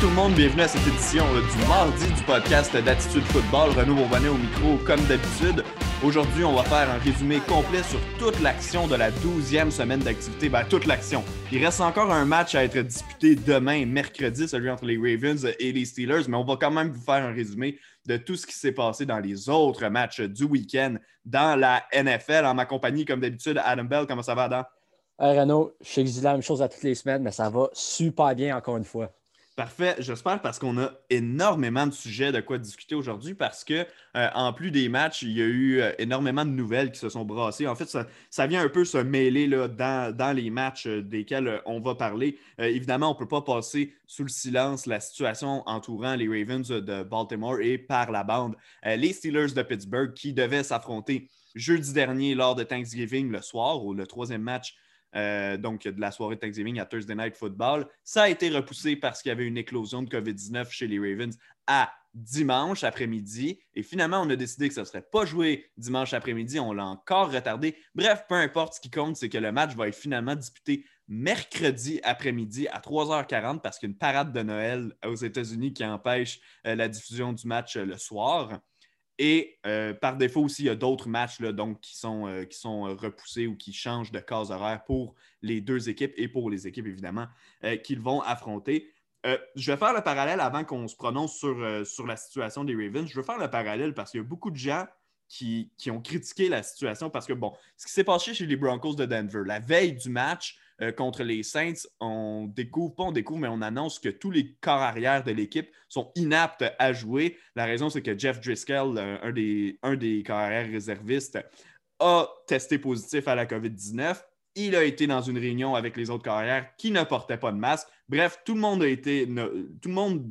Tout le monde, bienvenue à cette édition du mardi du podcast d'Attitude Football. Renaud Bourbonnet au micro comme d'habitude. Aujourd'hui, on va faire un résumé complet sur toute l'action de la 12e semaine d'activité. Ben, toute l'action. Il reste encore un match à être disputé demain, mercredi, celui entre les Ravens et les Steelers, mais on va quand même vous faire un résumé de tout ce qui s'est passé dans les autres matchs du week-end dans la NFL. En ma compagnie, comme d'habitude, Adam Bell, comment ça va, Adam? Hey Renaud, je sais que je dis la même chose à toutes les semaines, mais ça va super bien encore une fois. Parfait, j'espère parce qu'on a énormément de sujets de quoi discuter aujourd'hui parce que euh, en plus des matchs, il y a eu euh, énormément de nouvelles qui se sont brassées. En fait, ça, vient un peu se mêler dans, les matchs euh, desquels on va parler. évidemment, on ne peut pas passer sous le silence la situation entourant les Ravens de Baltimore et par la bande les Steelers de Pittsburgh qui devaient s'affronter jeudi dernier lors de Thanksgiving le soir ou le troisième match euh, donc de la soirée de Thanksgiving à Thursday Night Football. Ça a été repoussé parce qu'il y avait une éclosion de COVID-19 chez les Ravens à dimanche après-midi. Et finalement, on a décidé que ça ne serait pas joué dimanche après-midi. On l'a encore retardé. Bref, peu importe, ce qui compte, c'est que le match va être finalement disputé mercredi après-midi à 3h40 parce qu'il y a une parade de Noël aux États-Unis qui empêche euh, la diffusion du match euh, le soir. Et euh, par défaut aussi, il y a d'autres matchs donc, qui, sont, euh, qui sont euh, repoussés ou qui changent de case horaire pour les deux équipes et pour les équipes, évidemment, qu'ils vont affronter. je vais faire le parallèle avant qu'on se prononce sur, sur la situation des Ravens. Je veux faire le parallèle parce qu'il y a beaucoup de gens qui, qui, ont critiqué la situation parce que, bon, ce qui s'est passé chez les Broncos de Denver, la veille du match, euh, contre les Saints, on découvre, pas on découvre, mais on annonce que tous les corps arrière de l'équipe sont inaptes à jouer. La raison, c'est que Jeff Driscoll, euh, un, des, un des corps arrière réservistes, a testé positif à la COVID-19. Il a été dans une réunion avec les autres carrières qui ne portaient pas de masque. Bref, tout le monde a été. tout le monde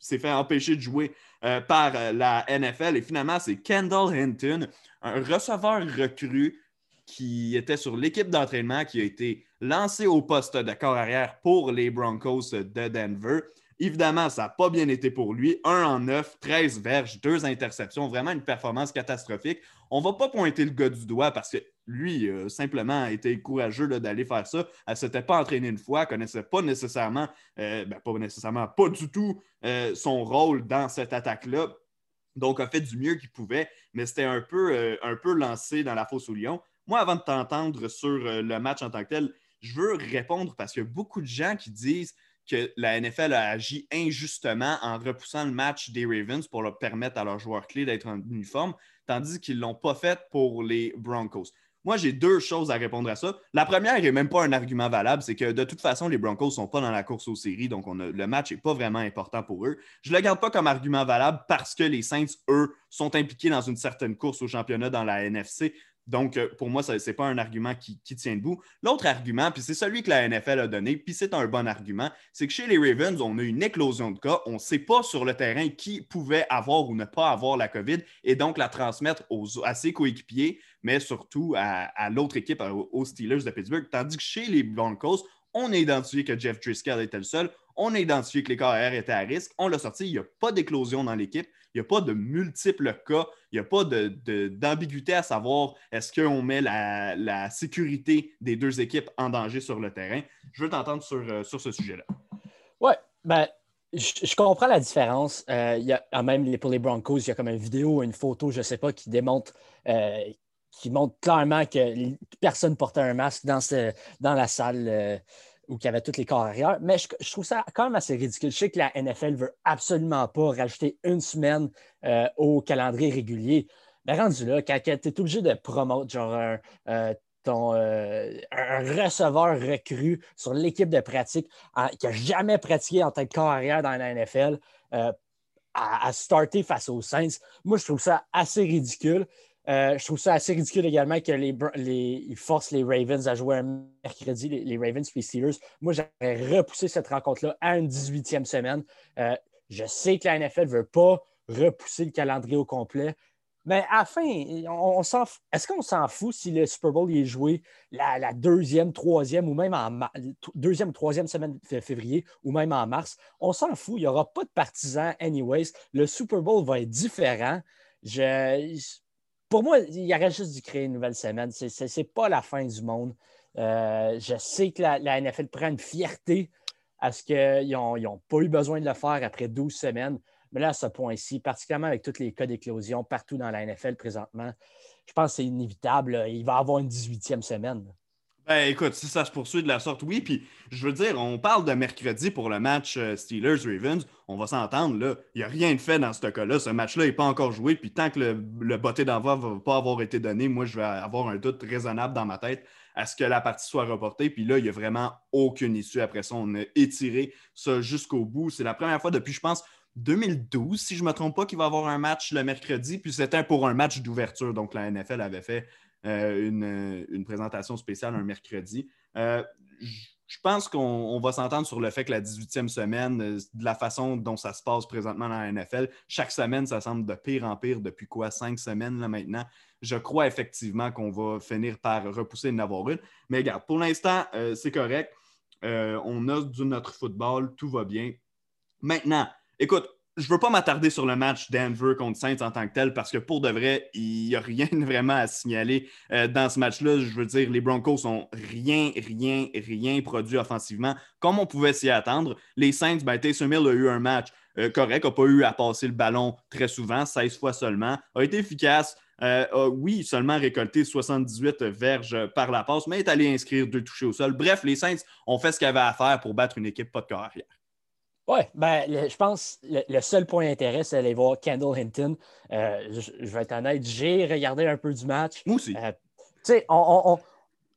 s'est fait empêcher de jouer euh, par la NFL. Et finalement, c'est Kendall Hinton, un receveur recru qui était sur l'équipe d'entraînement, qui a été lancé au poste de corps arrière pour les Broncos de Denver. Évidemment, ça n'a pas bien été pour lui. 1 en 9, 13 verges, 2 interceptions, vraiment une performance catastrophique. On ne va pas pointer le gars du doigt parce que lui, a simplement, été courageux d'aller faire ça. Elle ne s'était pas entraînée une fois, ne connaissait pas nécessairement, euh, ben, pas nécessairement, pas du tout euh, son rôle dans cette attaque-là. Donc, a fait du mieux qu'il pouvait, mais c'était un peu, euh, lancé dans la fosse au lion. Moi, avant de t'entendre sur euh, le match en tant que tel, je veux répondre parce qu'il y a beaucoup de gens qui disent que la NFL a agi injustement en repoussant le match des Ravens pour leur permettre à leurs joueurs clés d'être en uniforme, tandis qu'ils ne l'ont pas fait pour les Broncos. Moi, j'ai deux choses à répondre à ça. La première n'est même pas un argument valable, c'est que de toute façon, les Broncos ne sont pas dans la course aux séries, donc le match n'est pas vraiment important pour eux. Je ne le garde pas comme argument valable parce que les Saints, eux, sont impliqués dans une certaine course au championnat dans la NFC. Donc, euh, pour moi, ce n'est pas un argument qui, tient debout. L'autre argument, puis c'est celui que la NFL a donné, puis c'est un bon argument, c'est que chez les Ravens, on a une éclosion de cas. On ne sait pas sur le terrain qui pouvait avoir ou ne pas avoir la COVID et donc la transmettre à ses coéquipiers, mais surtout à, l'autre équipe, aux Steelers de Pittsburgh. Tandis que chez les Broncos, on a identifié que Jeff Driscoll était le seul. On a identifié que les KR étaient à risque. On l'a sorti. Il n'y a pas d'éclosion dans l'équipe. Il n'y a pas de multiples cas. Il n'y a pas d'ambiguïté à savoir est-ce qu'on met la, sécurité des deux équipes en danger sur le terrain. Je veux t'entendre sur, euh, sur ce sujet-là. Oui, ben, je, comprends la différence. Euh, il y a, ah, même pour les Broncos, il y a comme une vidéo, une photo, je ne sais pas, qui démontre, euh, qui montre clairement que personne portait un masque dans, ce, dans la salle ou qu'il y avait tous les corps arrière. Mais je, trouve ça quand même assez ridicule. Je sais que la NFL veut absolument pas rajouter une semaine euh, au calendrier régulier. Mais rendu là, quand tu es obligé de promouvoir genre un, euh, ton, euh, un receveur recru sur l'équipe de pratique qui n'a jamais pratiqué en tant que corps arrière dans la NFL à, starter face aux Saints, moi, je trouve ça assez ridicule. Euh, je trouve ça assez ridicule également que les, forcent les Ravens à jouer un mercredi, les, Ravens et les Steelers. Moi, j'aurais repoussé cette rencontre-là à une 18e semaine. Euh, je sais que la NFL ne veut pas repousser le calendrier au complet. Mais à fin, on, est-ce qu'on s'en fout si le Super Bowl est joué la, deuxième, troisième ou même en deuxième, troisième semaine de février ou même en mars? On s'en fout. Il n'y aura pas de partisans anyways. Le Super Bowl va être différent. Je, pour moi, il y aurait juste dû créer une nouvelle semaine. Ce n'est pas la fin du monde. Euh, je sais que la, NFL prend une fierté Est-ce qu'ils n'ont pas eu besoin de le faire après 12 semaines? Mais là, à ce point-ci, particulièrement avec tous les cas d'éclosion partout dans la NFL présentement, je pense que c'est inévitable. Il va avoir une 18e semaine. Ben écoute, si ça se poursuit de la sorte, oui. Puis je veux dire, on parle de mercredi pour le match euh, Steelers-Ravens. On va s'entendre, là. Il n'y a rien de fait dans ce cas-là. Ce match-là n'est pas encore joué. Puis tant que le, le botté d'envoi ne va pas avoir été donné, moi, je vais avoir un doute raisonnable dans ma tête à ce que la partie soit reportée. Puis là, il n'y a vraiment aucune issue après ça. On a étiré ça jusqu'au bout. C'est la première fois depuis, je pense, 2012, si je ne me trompe pas, qu'il va avoir un match le mercredi. Puis c'était pour un match d'ouverture. Donc la NFL avait fait euh, une, présentation spéciale un mercredi. Euh, je pense qu'on va s'entendre sur le fait que la 18e semaine, euh, de la façon dont ça se passe présentement dans la NFL, chaque semaine, ça semble de pire en pire depuis quoi, cinq semaines là, maintenant. Je crois effectivement qu'on va finir par repousser une avoir une. Mais regarde, pour l'instant, c'est correct. on a du notre football, tout va bien. Maintenant, écoute, je veux pas m'attarder sur le match Denver contre Saints en tant que tel parce que pour de vrai, il n'y a rien vraiment à signaler euh, dans ce match-là. Je veux dire, les Broncos ont rien, rien, rien produit offensivement comme on pouvait s'y attendre. Les Saints, ben, Taysom Hill a eu un match euh, correct, n'a pas eu à passer le ballon très souvent, 16 fois seulement, a été efficace. Euh, a, oui, seulement récolté 78 verges par la passe, mais est allé inscrire deux touchés au sol. Bref, les Saints ont fait ce qu'il y avait à faire pour battre une équipe pas de corps arrière. Oui, ben, je pense que le, seul point d'intérêt, c'est d'aller voir Kendall Hinton. Euh, je, vais être honnête, j'ai regardé un peu du match. Moi aussi. Euh,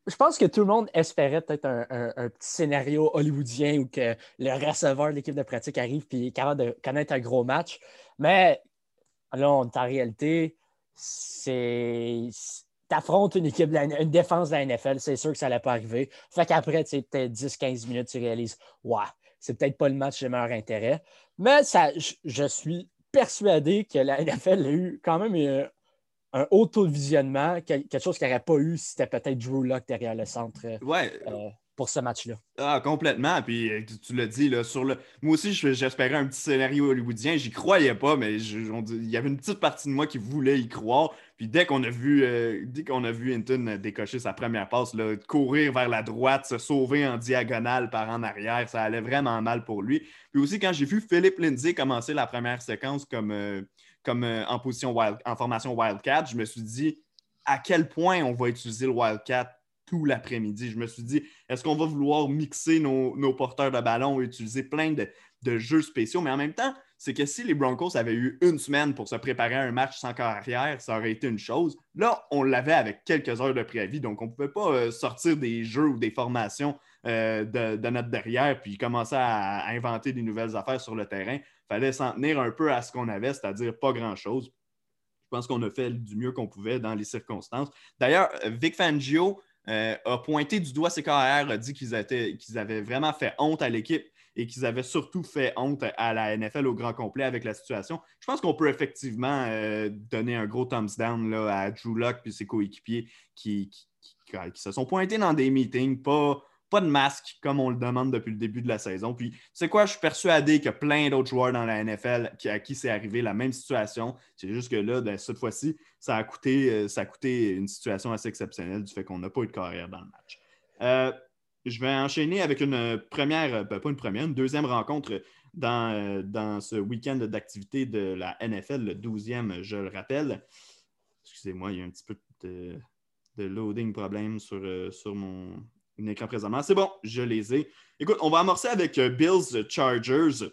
je pense que tout le monde espérait peut-être un, petit scénario hollywoodien où que le receveur de l'équipe de pratique arrive et est capable de connaître un gros match. Mais là, on est en réalité, c'est affrontes une équipe, une défense de la NFL, c'est sûr que ça n'allait pas arriver. Fait qu'après, tu sais, peut-être 10-15 minutes, tu réalises, ouais, c'est peut-être pas le match de meilleur intérêt. Mais ça, je, suis persuadé que la NFL a eu quand même euh, un, haut taux de visionnement, quelque chose qu'il n'aurait pas eu si c'était peut-être Drew Lock derrière le centre. Ouais. Euh, pour ce match-là. Ah, complètement. Puis euh, tu, l'as dit, sur le. Moi aussi, j'espérais un petit scénario hollywoodien. J'y croyais pas, mais il y avait une petite partie de moi qui voulait y croire. Puis dès qu'on a vu euh, dès qu'on a vu Hinton décocher sa première passe, là, courir vers la droite, se sauver en diagonale par en arrière, ça allait vraiment mal pour lui. Puis aussi, quand j'ai vu Philippe Lindsay commencer la première séquence comme, euh, comme en position wild, en formation Wildcat, je me suis dit à quel point on va utiliser le Wildcat tout l'après-midi. Je me suis dit, est-ce qu'on va vouloir mixer nos, porteurs de ballon et utiliser plein de, jeux spéciaux? Mais en même temps, c'est que si les Broncos avaient eu une semaine pour se préparer à un match sans carrière, ça aurait été une chose. Là, on l'avait avec quelques heures de préavis, donc on ne pouvait pas euh, sortir des jeux ou des formations euh, de, notre derrière puis commencer à, inventer des nouvelles affaires sur le terrain. Il fallait s'en tenir un peu à ce qu'on avait, c'est-à-dire pas grand-chose. Je pense qu'on a fait du mieux qu'on pouvait dans les circonstances. D'ailleurs, Vic Fangio, euh, a pointé du doigt CKR, a dit qu'ils avaient vraiment fait honte à l'équipe et qu'ils avaient surtout fait honte à la NFL au grand complet avec la situation. Je pense qu'on peut effectivement euh, donner un gros thumbs down là, à Drew Locke et ses coéquipiers qui, se sont pointés dans des meetings, pas, de masque comme on le demande depuis le début de la saison. Puis, c'est quoi, je suis persuadé qu'il y a plein d'autres joueurs dans la NFL à qui c'est arrivé la même situation. C'est juste que là, ben, cette fois-ci, ça a, coûté, euh, ça a coûté une situation assez exceptionnelle du fait qu'on n'a pas eu de carrière dans le match. Euh, je vais enchaîner avec une première, ben, pas une première, une deuxième rencontre dans, euh, dans ce week-end d'activité de la NFL, le 12e, je le rappelle. Excusez-moi, il y a un petit peu de, loading problème sur, sur mon, écran présentement. C'est bon, je les ai. Écoute, on va amorcer avec euh, Bills Chargers.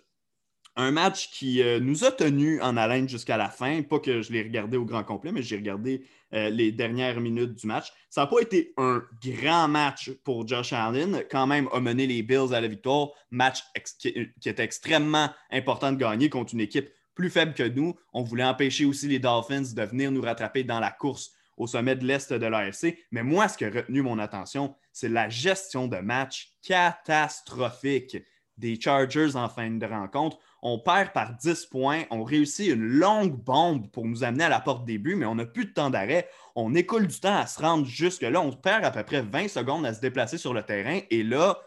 Un match qui euh, nous a tenus en haleine jusqu'à la fin. Pas que je l'ai regardé au grand complet, mais j'ai regardé euh, les dernières minutes du match. Ça n'a pas été un grand match pour Josh Allen. Quand même, a mené les Bills à la victoire. Match qui, qui était extrêmement important de gagner contre une équipe plus faible que nous. On voulait empêcher aussi les Dolphins de venir nous rattraper dans la course au sommet de l'Est de l'AFC. Mais moi, ce qui a retenu mon attention, c'est la gestion de match catastrophique des Chargers en fin de rencontre. On perd par 10 points, on réussit une longue bombe pour nous amener à la porte début, mais on n'a plus de temps d'arrêt. On écoule du temps à se rendre jusque-là. On perd à peu près 20 secondes à se déplacer sur le terrain et là,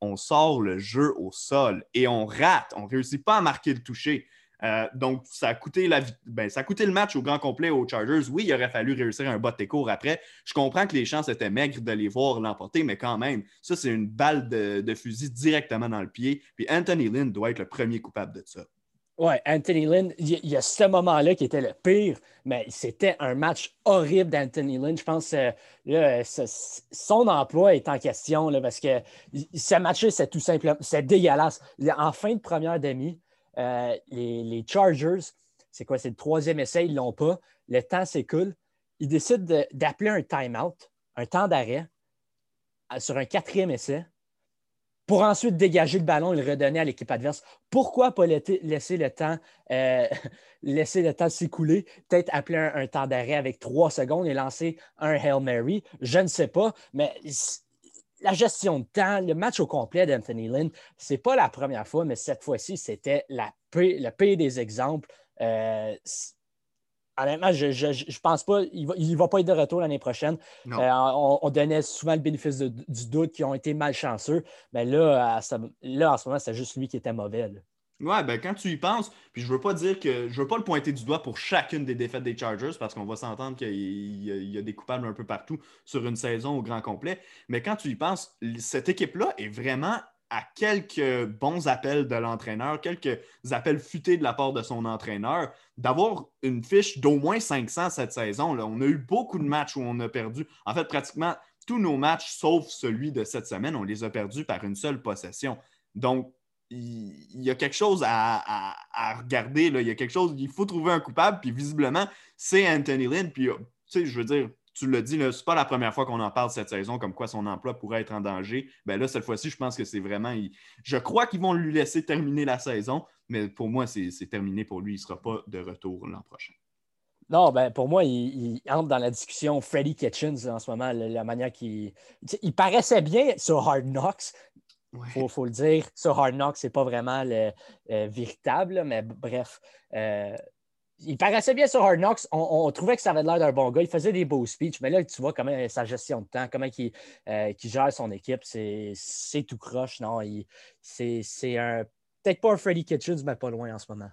on sort le jeu au sol et on rate. On ne réussit pas à marquer le toucher. Euh, donc, ça a, coûté la, ben, ça a coûté le match au grand complet aux Chargers. Oui, il aurait fallu réussir un bas de après. Je comprends que les chances étaient maigres de les voir l'emporter, mais quand même, ça, c'est une balle de, fusil directement dans le pied. Puis Anthony Lynn doit être le premier coupable de ça. Oui, Anthony Lynn, il y, a ce moment-là qui était le pire, mais c'était un match horrible d'Anthony Lynn. Je pense que son emploi est en question là, parce que ce match c'est tout simplement c'est dégueulasse. En fin de première demi, euh, les, Chargers, c'est quoi? C'est le troisième essai, ils ne l'ont pas. Le temps s'écoule. Ils décident d'appeler un time-out, un temps d'arrêt, sur un quatrième essai, pour ensuite dégager le ballon et le redonner à l'équipe adverse. Pourquoi pas laisser le temps, euh, laisser le temps s'écouler, peut-être appeler un, temps d'arrêt avec trois secondes et lancer un Hail Mary? Je ne sais pas, mais la gestion de temps, le match au complet d'Anthony Lynn, ce n'est pas la première fois, mais cette fois-ci, c'était le pire des exemples. Euh, honnêtement, je ne pense pas, il ne va, pas être de retour l'année prochaine. Euh, on, donnait souvent le bénéfice du doute qui ont été malchanceux, mais là, là en ce moment, c'est juste lui qui était mauvais. Ouais, ben quand tu y penses, puis je veux pas dire que je veux pas le pointer du doigt pour chacune des défaites des Chargers parce qu'on va s'entendre qu'il y, a des coupables un peu partout sur une saison au grand complet. Mais quand tu y penses, cette équipe-là est vraiment à quelques bons appels de l'entraîneur, quelques appels futés de la part de son entraîneur, d'avoir une fiche d'au moins 500 cette saison. Là. On a eu beaucoup de matchs où on a perdu. En fait, pratiquement tous nos matchs, sauf celui de cette semaine, on les a perdus par une seule possession. Donc, il, y a quelque chose à, regarder. Là. Il y a quelque chose, il faut trouver un coupable, puis visiblement, c'est Anthony Lynn. Puis, tu sais, je veux dire, tu l'as dit, ce n'est pas la première fois qu'on en parle cette saison, comme quoi son emploi pourrait être en danger. Ben là, cette fois-ci, je pense que c'est vraiment. Je crois qu'ils vont lui laisser terminer la saison, mais pour moi, c'est terminé pour lui. Il ne sera pas de retour l'an prochain. Non, ben pour moi, il, entre dans la discussion Freddy Kitchens en ce moment, la, manière qu'il. Il paraissait bien sur Hard Knocks, il faut, le dire, sur Hard Knocks, c'est pas vraiment le euh, véritable, mais bref. Euh, il paraissait bien sur Hard Knocks. On, trouvait que ça avait l'air d'un bon gars. Il faisait des beaux speeches, mais là, tu vois comment sa gestion de temps, comment il, euh, gère son équipe, c'est tout croche. Non, c'est un. Peut-être pas un Freddy Kitchens, mais pas loin en ce moment.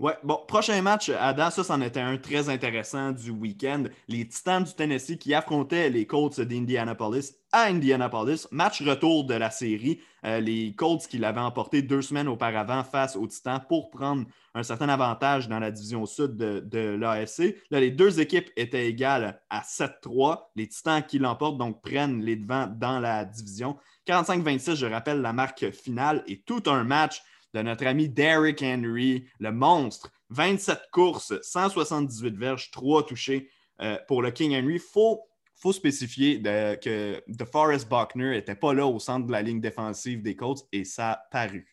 Ouais, bon, prochain match, Adam, ça, c'en était un très intéressant du week-end. Les Titans du Tennessee qui affrontaient les Colts d'Indianapolis à Indianapolis. Match retour de la série. Euh, les Colts qui l'avaient emporté deux semaines auparavant face aux Titans pour prendre un certain avantage dans la division sud de, de l'AFC. Les deux équipes étaient égales à 7-3. Les Titans qui l'emportent donc prennent les devants dans la division. 45-26, je rappelle la marque finale et tout un match de notre ami Derrick Henry, le monstre. 27 courses, 178 verges, 3 touchés euh, pour le King Henry. Il faut, spécifier que DeForest Buckner n'était pas là au centre de la ligne défensive des Colts et ça a paru.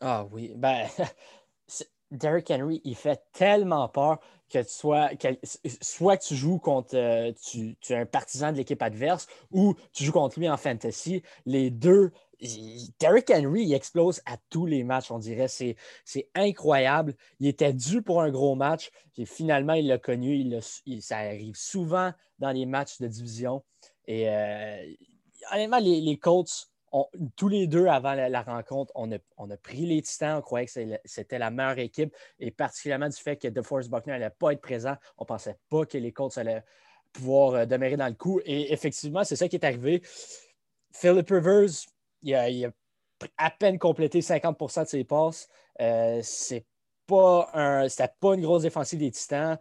Ah oui, ben, Derrick Henry, il fait tellement peur que tu sois, soit que tu joues contre, euh, tu, tu, es un partisan de l'équipe adverse ou tu joues contre lui en fantasy. Les deux, Derrick Henry, il explose à tous les matchs, on dirait. C'est incroyable. Il était dû pour un gros match. Et finalement, il l'a connu. Il, ça arrive souvent dans les matchs de division. Et euh, honnêtement, les, Colts, tous les deux avant la, rencontre, on a, pris les Titans. On croyait que c'était la meilleure équipe. Et particulièrement du fait que DeForest Buckner n'allait pas être présent. On ne pensait pas que les Colts allaient pouvoir euh, demeurer dans le coup. Et effectivement, c'est ça qui est arrivé. Philip Rivers, il a, à peine complété 50% de ses passes. Euh, c'est pas un, c'était pas une grosse défensive des Titans.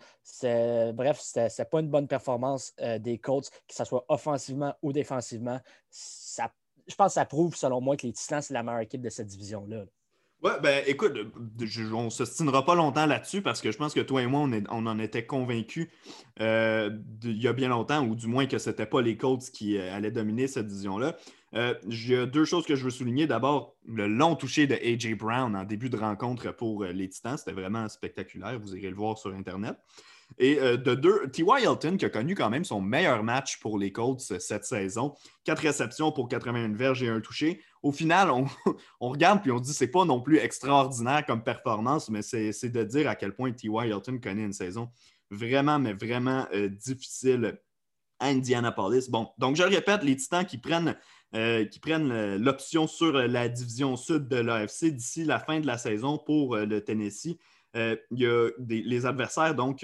bref, c'était, pas une bonne performance euh, des Colts, que ce soit offensivement ou défensivement. Ça, je pense que ça prouve, selon moi, que les Titans, c'est la meilleure équipe de cette division-là. Ouais, ben écoute, on ne se stinera pas longtemps là-dessus parce que je pense que toi et moi, on, en était convaincus euh, il y a bien longtemps, ou du moins que ce n'était pas les Colts qui allaient dominer cette division-là. Euh, il y a deux choses que je veux souligner. D'abord, le long toucher de A.J. Brown en début de rencontre pour euh, les Titans. C'était vraiment spectaculaire. Vous irez le voir sur Internet. Et euh, de deux, T.Y. Hilton, qui a connu quand même son meilleur match pour les Colts cette saison. Quatre réceptions pour 81 verges et un touché. Au final, on, regarde puis on dit c'est pas non plus extraordinaire comme performance, mais c'est de dire à quel point T.Y. Hilton connaît une saison vraiment, mais vraiment difficile à Indianapolis. Bon, donc je répète, les Titans qui prennent euh, qui prennent euh, l'option sur la division sud de l'AFC d'ici la fin de la saison pour euh, le Tennessee. il y a les adversaires, donc,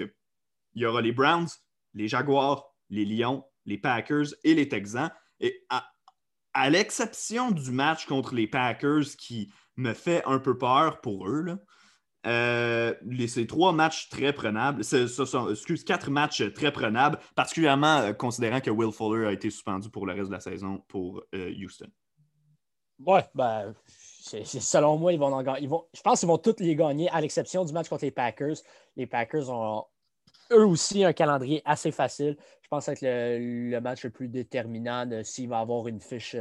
il y aura les Browns, les Jaguars, les Lions, les Packers et les Texans. Et à, l'exception du match contre les Packers qui me fait un peu peur pour eux, là, euh, ces trois matchs très prenables, ce, sont, excuse, quatre matchs très prenables, particulièrement euh, considérant que Will Fuller a été suspendu pour le reste de la saison pour euh, Houston. Ouais, ben, selon moi, ils vont, ils vont je pense qu'ils vont tous les gagner, à l'exception du match contre les Packers. Les Packers ont eux aussi un calendrier assez facile. Je pense que le, le match le plus déterminant s'il va avoir une fiche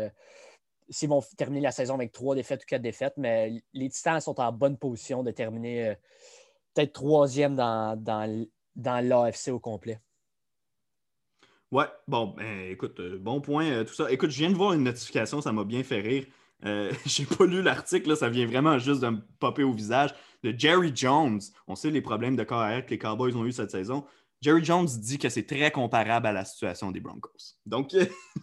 s'ils vont terminer la saison avec trois défaites ou quatre défaites, mais les Titans sont en bonne position de terminer euh, peut-être troisième dans, dans, dans l'AFC au complet. Ouais, bon, ben, écoute, euh, bon point, euh, tout ça. Écoute, je viens de voir une notification, ça m'a bien fait rire. J'ai pas lu l'article, ça vient vraiment juste de me popper au visage. De Jerry Jones, on sait les problèmes de carrière que les Cowboys ont eu cette saison. Jerry Jones dit que c'est très comparable à la situation des Broncos. Donc,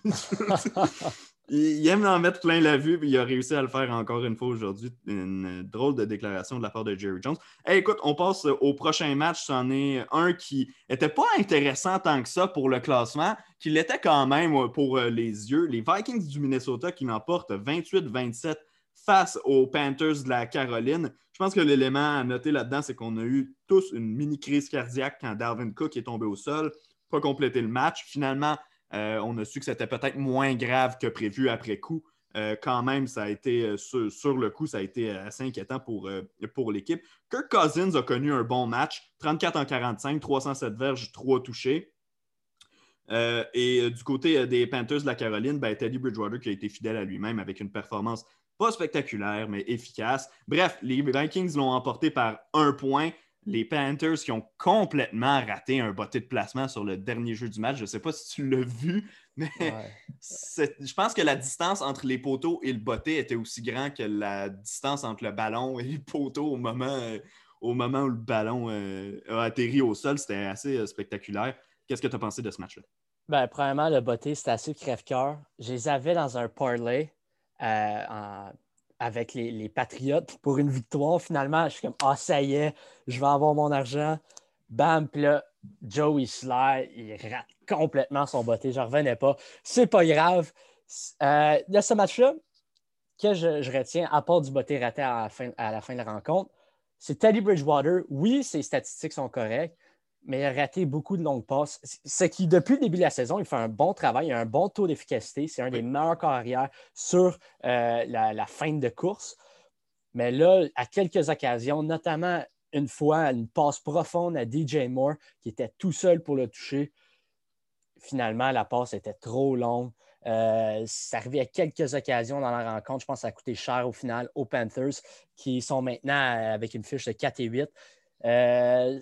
Il, aime en mettre plein la vue, puis il a réussi à le faire encore une fois aujourd'hui. Une drôle de déclaration de la part de Jerry Jones. écoute, on passe au prochain match. C'en est un qui n'était pas intéressant tant que ça pour le classement, qui l'était quand même pour euh, les yeux. Les Vikings du Minnesota qui l'emportent 28-27 face aux Panthers de la Caroline. Je pense que l'élément à noter là-dedans, c'est qu'on a eu tous une mini crise cardiaque quand Darwin Cook est tombé au sol, pas complété le match. Finalement, euh, on a su que c'était peut-être moins grave que prévu après coup. Euh, quand même, ça a été euh, sur, le coup, ça a été assez inquiétant pour, l'équipe. Kirk Cousins a connu un bon match, 34 en 45, 307 verges, 3 touchés. et du côté des Panthers de la Caroline, ben, Teddy Bridgewater qui a été fidèle à lui-même avec une performance pas spectaculaire, mais efficace. Bref, les Vikings l'ont emporté par un point les Panthers qui ont complètement raté un botté de placement sur le dernier jeu du match. Je ne sais pas si tu l'as vu, mais je pense que la distance entre les poteaux et le botté était aussi grande que la distance entre le ballon et les poteaux au moment, au moment où le ballon euh, a atterri au sol. C'était assez euh, spectaculaire. Qu'est-ce que tu as pensé de ce match-là? Ben, premièrement, le botté, c'était assez crève-cœur. Je les avais dans un parlay euh, en avec les, Patriotes pour une victoire. Finalement, je suis comme Ah, ça y est, je vais avoir mon argent. Bam, puis là, Joey Sly, il rate complètement son botté. Je revenais pas. C'est pas grave. Euh, de ce match-là, que je, retiens, à part du botté raté à la fin, à la fin de la rencontre, c'est Teddy Bridgewater. Oui, ses statistiques sont correctes, mais il a raté beaucoup de longues passes. Ce qui, depuis le début de la saison, il fait un bon travail, il a un bon taux d'efficacité. C'est un des meilleurs carrières sur euh, la, fin de course. Mais là, à quelques occasions, notamment une fois, une passe profonde à DJ Moore qui était tout seul pour le toucher. Finalement, la passe était trop longue. Euh, ça arrivait à quelques occasions dans la rencontre. Je pense que ça a coûté cher au final aux Panthers, qui sont maintenant avec une fiche de 4 et 8. Euh,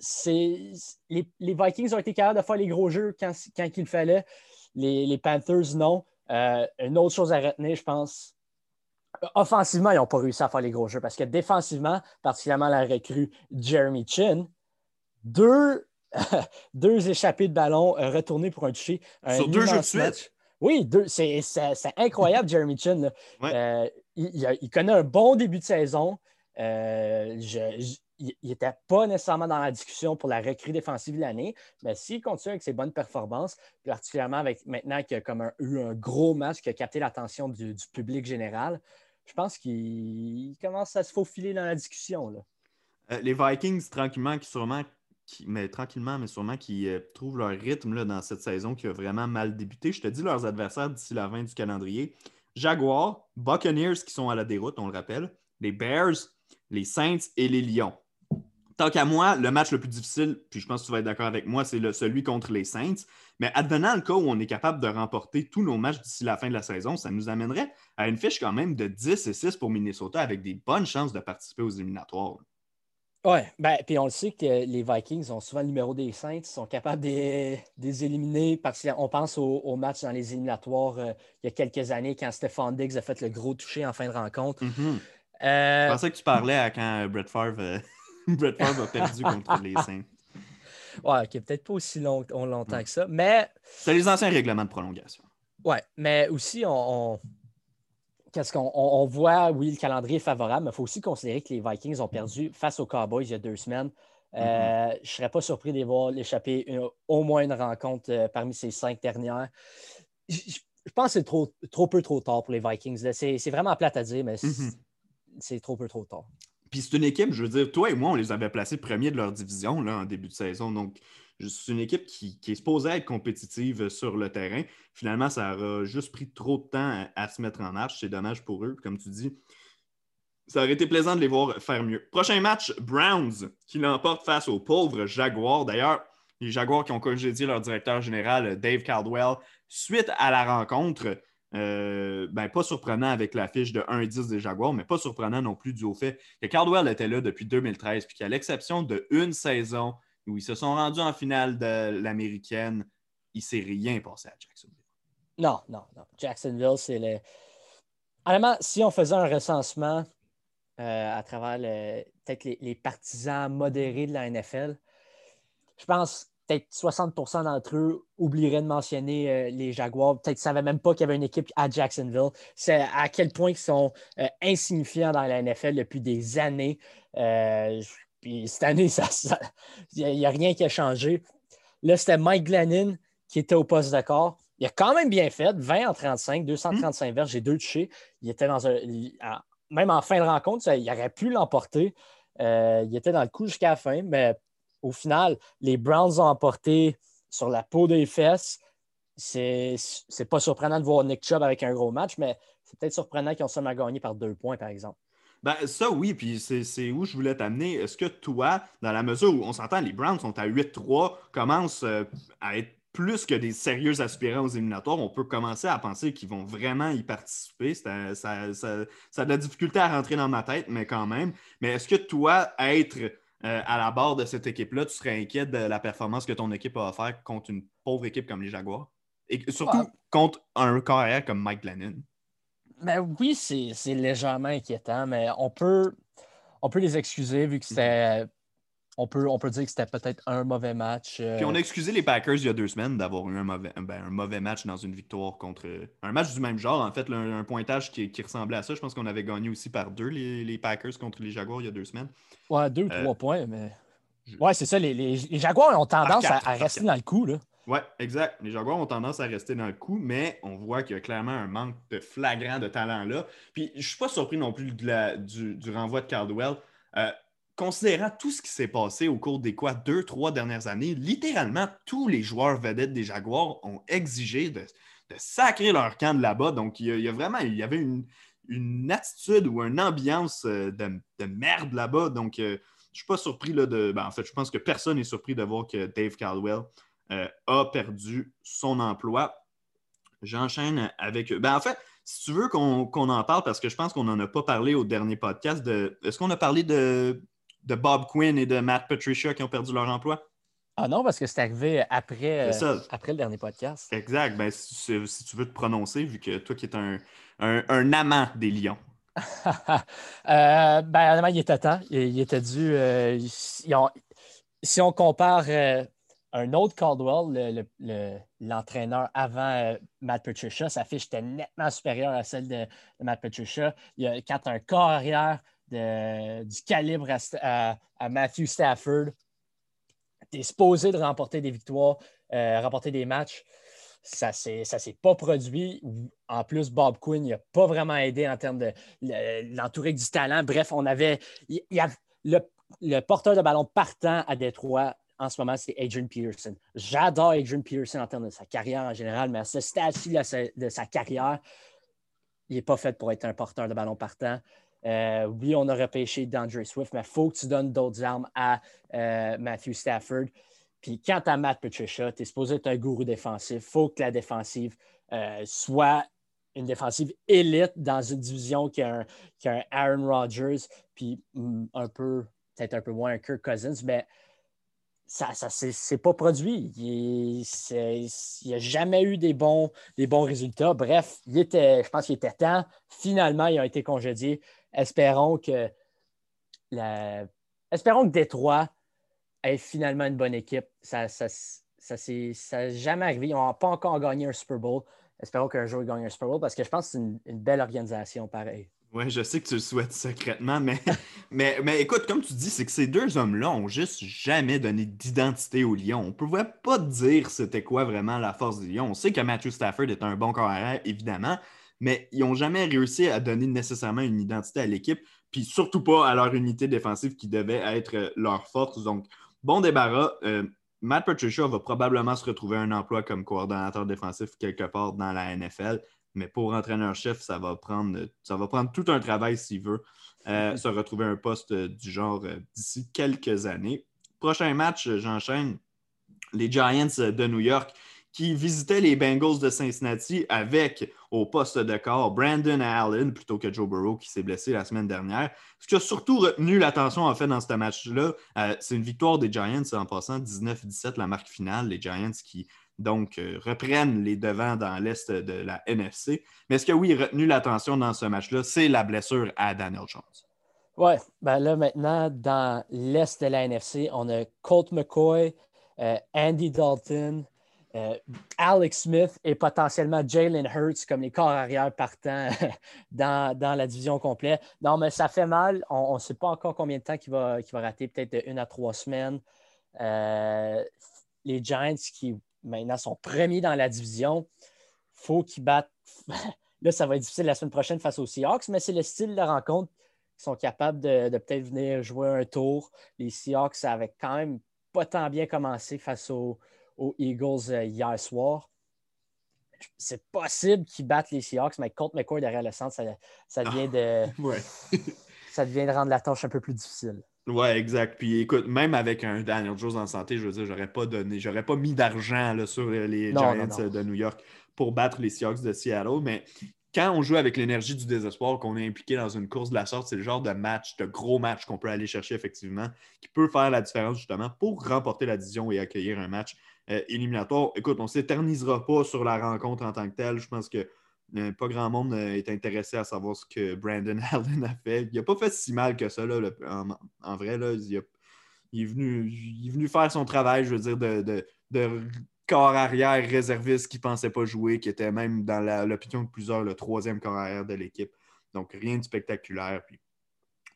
les, Vikings ont été capables de faire les gros jeux quand, quand il fallait. Les, Panthers, non. Euh, une autre chose à retenir, je pense, offensivement, ils n'ont pas réussi à faire les gros jeux parce que défensivement, particulièrement la recrue Jeremy Chin, deux, deux échappées de ballon euh, retournées pour un toucher. Sur deux jeux de suite? Oui, c'est incroyable, Jeremy Chin. il, connaît un bon début de saison. je, il n'était pas nécessairement dans la discussion pour la recrue défensive de l'année, mais s'il continue avec ses bonnes performances, particulièrement avec maintenant qu'il a comme eu un gros match qui a capté l'attention du, public général, je pense qu'il commence à se faufiler dans la discussion. Euh, les Vikings, tranquillement, qui sûrement, mais tranquillement, mais sûrement, qui euh, trouvent leur rythme là, dans cette saison qui a vraiment mal débuté. Je te dis leurs adversaires d'ici la fin du calendrier. Jaguars, Buccaneers qui sont à la déroute, on le rappelle, les Bears, les Saints et les Lions. Tant qu'à moi, le match le plus difficile, puis je pense que tu vas être d'accord avec moi, c'est celui contre les Saints. Mais advenant le cas où on est capable de remporter tous nos matchs d'ici la fin de la saison, ça nous amènerait à une fiche quand même de 10 et 6 pour Minnesota avec des bonnes chances de participer aux éliminatoires. Oui, ben, puis on le sait que les Vikings ont souvent le numéro des Saints, sont capables de, les éliminer parce qu'on pense au, match dans les éliminatoires euh, il y a quelques années quand Stéphane Diggs a fait le gros toucher en fin de rencontre. Mm-hmm. Euh, Je pensais que tu parlais à quand Brett Favre euh, Brett Favre a perdu contre les Saints. Ouais, ok, peut-être pas aussi long, longtemps que ça, mais. C'est les anciens règlements de prolongation. Ouais, mais aussi, on, qu'est-ce qu'on on, voit, oui, le calendrier est favorable, mais il faut aussi considérer que les Vikings ont perdu face aux Cowboys il y a deux semaines. Euh, mm-hmm. Je ne serais pas surpris de les voir l'échapper au moins une rencontre euh, parmi ces cinq dernières. Je, pense que c'est trop, trop peu trop tard pour les Vikings. C'est vraiment plate à dire, mais mm-hmm. c'est trop peu trop tard. Puis c'est une équipe, je veux dire, toi et moi, on les avait placés premiers de leur division là, en début de saison. Donc, c'est une équipe qui, est supposée être compétitive sur le terrain. Finalement, ça aura juste pris trop de temps à, se mettre en marche. C'est dommage pour eux. Comme tu dis, ça aurait été plaisant de les voir faire mieux. Prochain match, Browns, qui l'emporte face aux pauvres Jaguars. D'ailleurs, les Jaguars qui ont congédié leur directeur général, Dave Caldwell, suite à la rencontre. Euh, ben, pas surprenant avec la fiche de 1-10 des Jaguars, mais pas surprenant non plus du au fait que Caldwell était là depuis 2013, puis qu'à l'exception d'une saison où ils se sont rendus en finale de l'américaine, il ne s'est rien passé à Jacksonville. Non, non, non. Jacksonville, c'est le. Honnêtement, si on faisait un recensement euh, à travers peut-être les, partisans modérés de la NFL, je pense peut-être 60% d'entre eux oublieraient de mentionner euh, les Jaguars. Peut-être qu'ils ne savaient même pas qu'il y avait une équipe à Jacksonville. C'est à quel point ils sont euh, insignifiants dans la NFL depuis des années. Puis cette année, il n'y a, rien qui a changé. Là, c'était Mike Glennon qui était au poste d'accord. Il a quand même bien fait, 20 en 35, 235 verges, j'ai deux touchés. Il était dans un. même en fin de rencontre, il aurait pu l'emporter. Euh, il était dans le coup jusqu'à la fin, mais au final, les Browns ont emporté sur la peau des fesses. C'est pas surprenant de voir Nick Chubb avec un gros match, mais c'est peut-être surprenant qu'ils ont seulement gagné par deux points, par exemple. Ben, ça, oui, puis c'est où je voulais t'amener. Est-ce que toi, dans la mesure où on s'entend, les Browns sont à 8-3, commencent euh, à être plus que des sérieux aspirants aux éliminatoires, on peut commencer à penser qu'ils vont vraiment y participer. Ça, ça, a de la difficulté à rentrer dans ma tête, mais quand même. Mais est-ce que toi, être euh, à la barre de cette équipe-là, tu serais inquiet de la performance que ton équipe a offert contre une pauvre équipe comme les Jaguars? Et surtout contre un carrière comme Mike Glennon? Ben oui, c'est légèrement inquiétant, mais on peut, on peut les excuser vu que c'était. On peut, on peut dire que c'était peut-être un mauvais match. Euh. Puis on a excusé les Packers il y a deux semaines d'avoir eu un mauvais, ben, un mauvais match dans une victoire contre. Un match du même genre, en fait, un, pointage qui, ressemblait à ça. Je pense qu'on avait gagné aussi par deux les, Packers contre les Jaguars il y a deux semaines. Ouais, deux ou euh, trois points, mais. Ouais, c'est ça. Les, les, Jaguars ont tendance à, rester dans le coup. Là. Oui, exact. Les Jaguars ont tendance à rester dans le coup, mais on voit qu'il y a clairement un manque de flagrant de talent là. Puis je ne suis pas surpris non plus du, renvoi de Caldwell. Euh, considérant tout ce qui s'est passé au cours des quoi, deux, trois dernières années, littéralement tous les joueurs vedettes des Jaguars ont exigé de, sacrer leur camp de là-bas. Donc il y, a, vraiment, il y avait une, attitude ou une ambiance euh, de, merde là-bas. Donc euh, je ne suis pas surpris là, de. Ben, en fait, je pense que personne n'est surpris de voir que Dave Caldwell euh, a perdu son emploi. J'enchaîne avec. Ben, en fait, si tu veux qu'on en parle, parce que je pense qu'on n'en a pas parlé au dernier podcast, de... est-ce qu'on a parlé de... de Bob Quinn et de Matt Patricia qui ont perdu leur emploi? Ah non, parce que c'est arrivé après, euh, après le dernier podcast. Exact. Ben, si, tu veux te prononcer, vu que toi qui es un, un, amant des lions. euh, ben, il était temps. Il, était dû. Euh, si on compare un autre Caldwell, l'entraîneur avant Matt Patricia, sa fiche était nettement supérieure à celle de, Matt Patricia. Il y a, quand un corps arrière du calibre à, Matthew Stafford, tu supposé de remporter des victoires, euh, remporter des matchs. Ça ne s'est pas produit. En plus, Bob Quinn n'a pas vraiment aidé en termes de l'entouré du talent. Bref, on avait. Il, a le, le porteur de ballon partant à Détroit en ce moment, c'est Adrian Peterson. J'adore Adrian Peterson en termes de sa carrière en général, mais à ce stade-ci de, sa carrière, il n'est pas fait pour être un porteur de ballon partant. Euh, oui, on a repêché d'Andre Swift, mais il faut que tu donnes d'autres armes à euh, Matthew Stafford. Puis quant à Matt Patricia, tu es supposé être un gourou défensif. Il faut que la défensive euh, soit une défensive élite dans une division qui a un, Aaron Rodgers, puis mm, un peu, peut-être un peu moins un Kirk Cousins, mais ça ne s'est pas produit. Il n'y a jamais eu des bons, des bons résultats. Bref, il était, je pense qu'il était temps. Finalement, ils ont été congédiés. Espérons que, la... Espérons que Détroit ait finalement une bonne équipe. Ça n'a ça, jamais arrivé. Ils n'ont pas encore gagné un Super Bowl. espérons qu'un jour il gagne un Super Bowl parce que je pense que c'est une, belle organisation pareil. Oui, je sais que tu le souhaites secrètement, mais, mais, mais écoute, comme tu dis, c'est que ces deux hommes-là ont juste jamais donné d'identité au Lyon. On ne pouvait pas dire c'était quoi vraiment la force du Lyon. On sait que Matthew Stafford est un bon carrière, évidemment, mais ils n'ont jamais réussi à donner nécessairement une identité à l'équipe, puis surtout pas à leur unité défensive qui devait être leur force. Donc, bon débarras. Euh, Matt Patricia va probablement se retrouver un emploi comme coordonnateur défensif quelque part dans la NFL. Mais pour entraîneur-chef, ça va prendre ça va prendre tout un travail s'il veut euh, se retrouver un poste du genre euh, d'ici quelques années. Prochain match, j'enchaîne. Les Giants de New York qui visitait les Bengals de Cincinnati avec au poste de corps Brandon Allen plutôt que Joe Burrow qui s'est blessé la semaine dernière. Ce qui a surtout retenu l'attention en fait dans ce match-là, euh, c'est une victoire des Giants en passant 19-17 la marque finale. Les Giants qui donc euh, reprennent les devants dans l'est de la NFC. Mais ce qui a oui retenu l'attention dans ce match-là, c'est la blessure à Daniel Jones. Oui, ben là maintenant, dans l'est de la NFC, on a Colt McCoy, euh, Andy Dalton, euh, Alex Smith et potentiellement Jalen Hurts comme les corps arrière partant dans, la division complète. Non, mais ça fait mal. On ne sait pas encore combien de temps il va, rater, peut-être une à trois semaines. Euh, les Giants qui maintenant sont premiers dans la division, faut qu'ils battent. Là, ça va être difficile la semaine prochaine face aux Seahawks, mais c'est le style de rencontre. Ils sont capables de, de peut-être venir jouer un tour. Les Seahawks avaient quand même pas tant bien commencé face aux, aux Eagles euh, hier soir. C'est possible qu'ils battent les Seahawks, mais contre McCoy derrière le centre, ça, ça devient de. ça devient de rendre la tâche un peu plus difficile. Ouais, exact. Puis écoute, même avec un Daniel Jones en santé, je veux dire, j'aurais pas donné, j'aurais pas mis d'argent sur les Giants de New York pour battre les Seahawks de Seattle. Mais quand on joue avec l'énergie du désespoir, qu'on est impliqué dans une course de la sorte, c'est le genre de match, de gros match qu'on peut aller chercher effectivement, qui peut faire la différence justement pour remporter la division et accueillir un match euh, éliminatoire. Écoute, on ne s'éternisera pas sur la rencontre en tant que telle. Je pense que euh, pas grand monde euh, est intéressé à savoir ce que Brandon Allen a fait. Il n'a pas fait si mal que ça, en, vrai. Il, est venu, faire son travail, je veux dire, de, corps arrière réserviste qui ne pensait pas jouer, qui était même dans l'opinion de plusieurs le troisième corps arrière de l'équipe. Donc, rien de spectaculaire. Puis,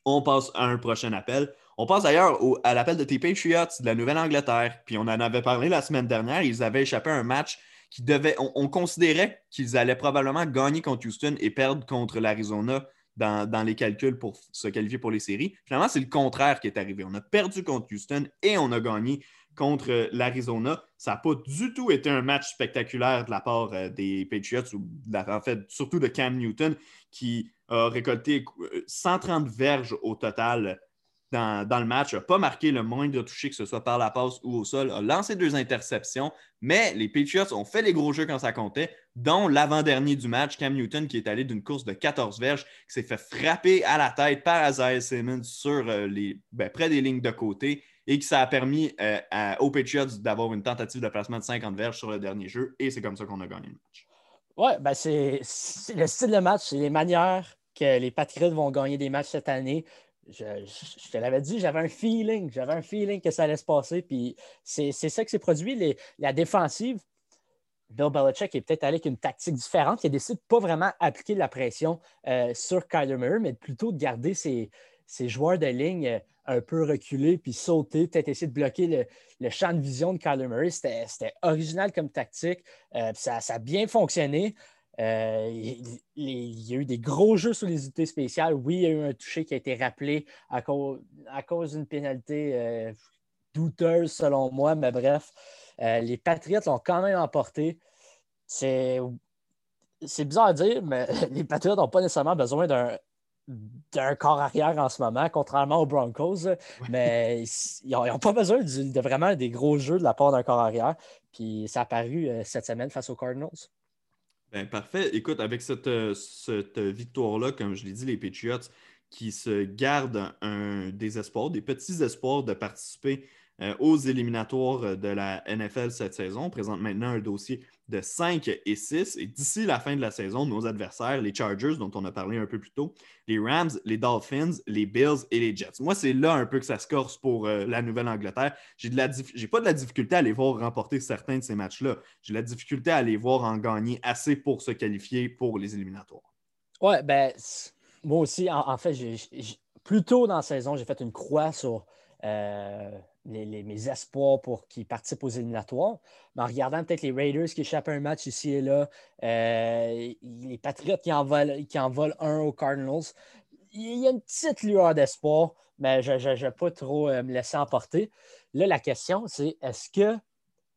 on passe à un prochain appel. On passe d'ailleurs à l'appel de tes Patriots de la Nouvelle-Angleterre. Puis on en avait parlé la semaine dernière. Ils avaient échappé à un match qui devait. On, considérait qu'ils allaient probablement gagner contre Houston et perdre contre l'Arizona dans, les calculs pour se qualifier pour les séries. Finalement, c'est le contraire qui est arrivé. On a perdu contre Houston et on a gagné contre l'Arizona. Ça n'a pas du tout été un match spectaculaire de la part euh, des Patriots, en fait, surtout de Cam Newton, qui a récolté 130 euh, verges au total dans, le match, n'a pas marqué le moindre touché, que ce soit par la passe ou au sol, a lancé deux interceptions, mais les Patriots ont fait les gros jeux quand ça comptait, dont l'avant-dernier du match, Cam Newton, qui est allé d'une course de 14 verges, qui s'est fait frapper à la tête par Isaiah Simmons sur euh, les, ben, près des lignes de côté et que ça a permis euh, aux Patriots d'avoir une tentative de placement de 50 verges sur le dernier jeu, et c'est comme ça qu'on a gagné le match. Oui, ben c'est le style de match, c'est les manières que les Patriots vont gagner des matchs cette année je, te l'avais dit, j'avais un feeling, j'avais un feeling que ça allait se passer. Puis c'est ça qui s'est produit. la défensive, Bill Belichick est peut-être allé avec une tactique différente. Il a décidé de pas vraiment appliquer de la pression euh, sur Kyler Murray, mais plutôt de garder ses, joueurs de ligne euh, un peu reculés puis sauter, peut-être essayer de bloquer le, champ de vision de Kyler Murray. C'était original comme tactique. Euh, ça, ça, a bien fonctionné. Euh, il, y a eu des gros jeux sur les unités spéciales. Oui, il y a eu un toucher qui a été rappelé à cause, d'une pénalité euh, douteuse, selon moi, mais bref, les Patriots l'ont quand même emporté. C'est, bizarre à dire, mais les Patriots n'ont pas nécessairement besoin d'un, corps arrière en ce moment, contrairement aux Broncos. Mais ils n'ont pas besoin de, vraiment des gros jeux de la part d'un corps arrière. Puis ça a apparu cette semaine face aux Cardinals. Ben, parfait. Écoute, avec cette, euh, victoire-là, comme je l'ai dit, les Patriots qui se gardent un, des espoirs, des petits espoirs de participer euh, aux éliminatoires de la NFL cette saison, présentent maintenant un dossier de 5 et 6. Et d'ici la fin de la saison, nos adversaires, les Chargers, dont on a parlé un peu plus tôt, les Rams, les Dolphins, les Bills et les Jets. Moi, c'est là un peu que ça se corse pour euh, la Nouvelle-Angleterre. J'ai pas de la difficulté à les voir remporter certains de ces matchs-là. J'ai la difficulté à les voir en gagner assez pour se qualifier pour les éliminatoires. Ouais, ben, moi aussi, en, fait, plus tôt dans la saison, j'ai fait une croix sur euh, mes espoirs pour qu'ils participent aux éliminatoires. Mais en regardant peut-être les Raiders qui échappent un match ici et là, euh, les Patriots qui en, volent, qui en un aux Cardinals, il y a une petite lueur d'espoir, mais je ne vais pas trop euh, me laisser emporter. Là, la question, c'est est-ce que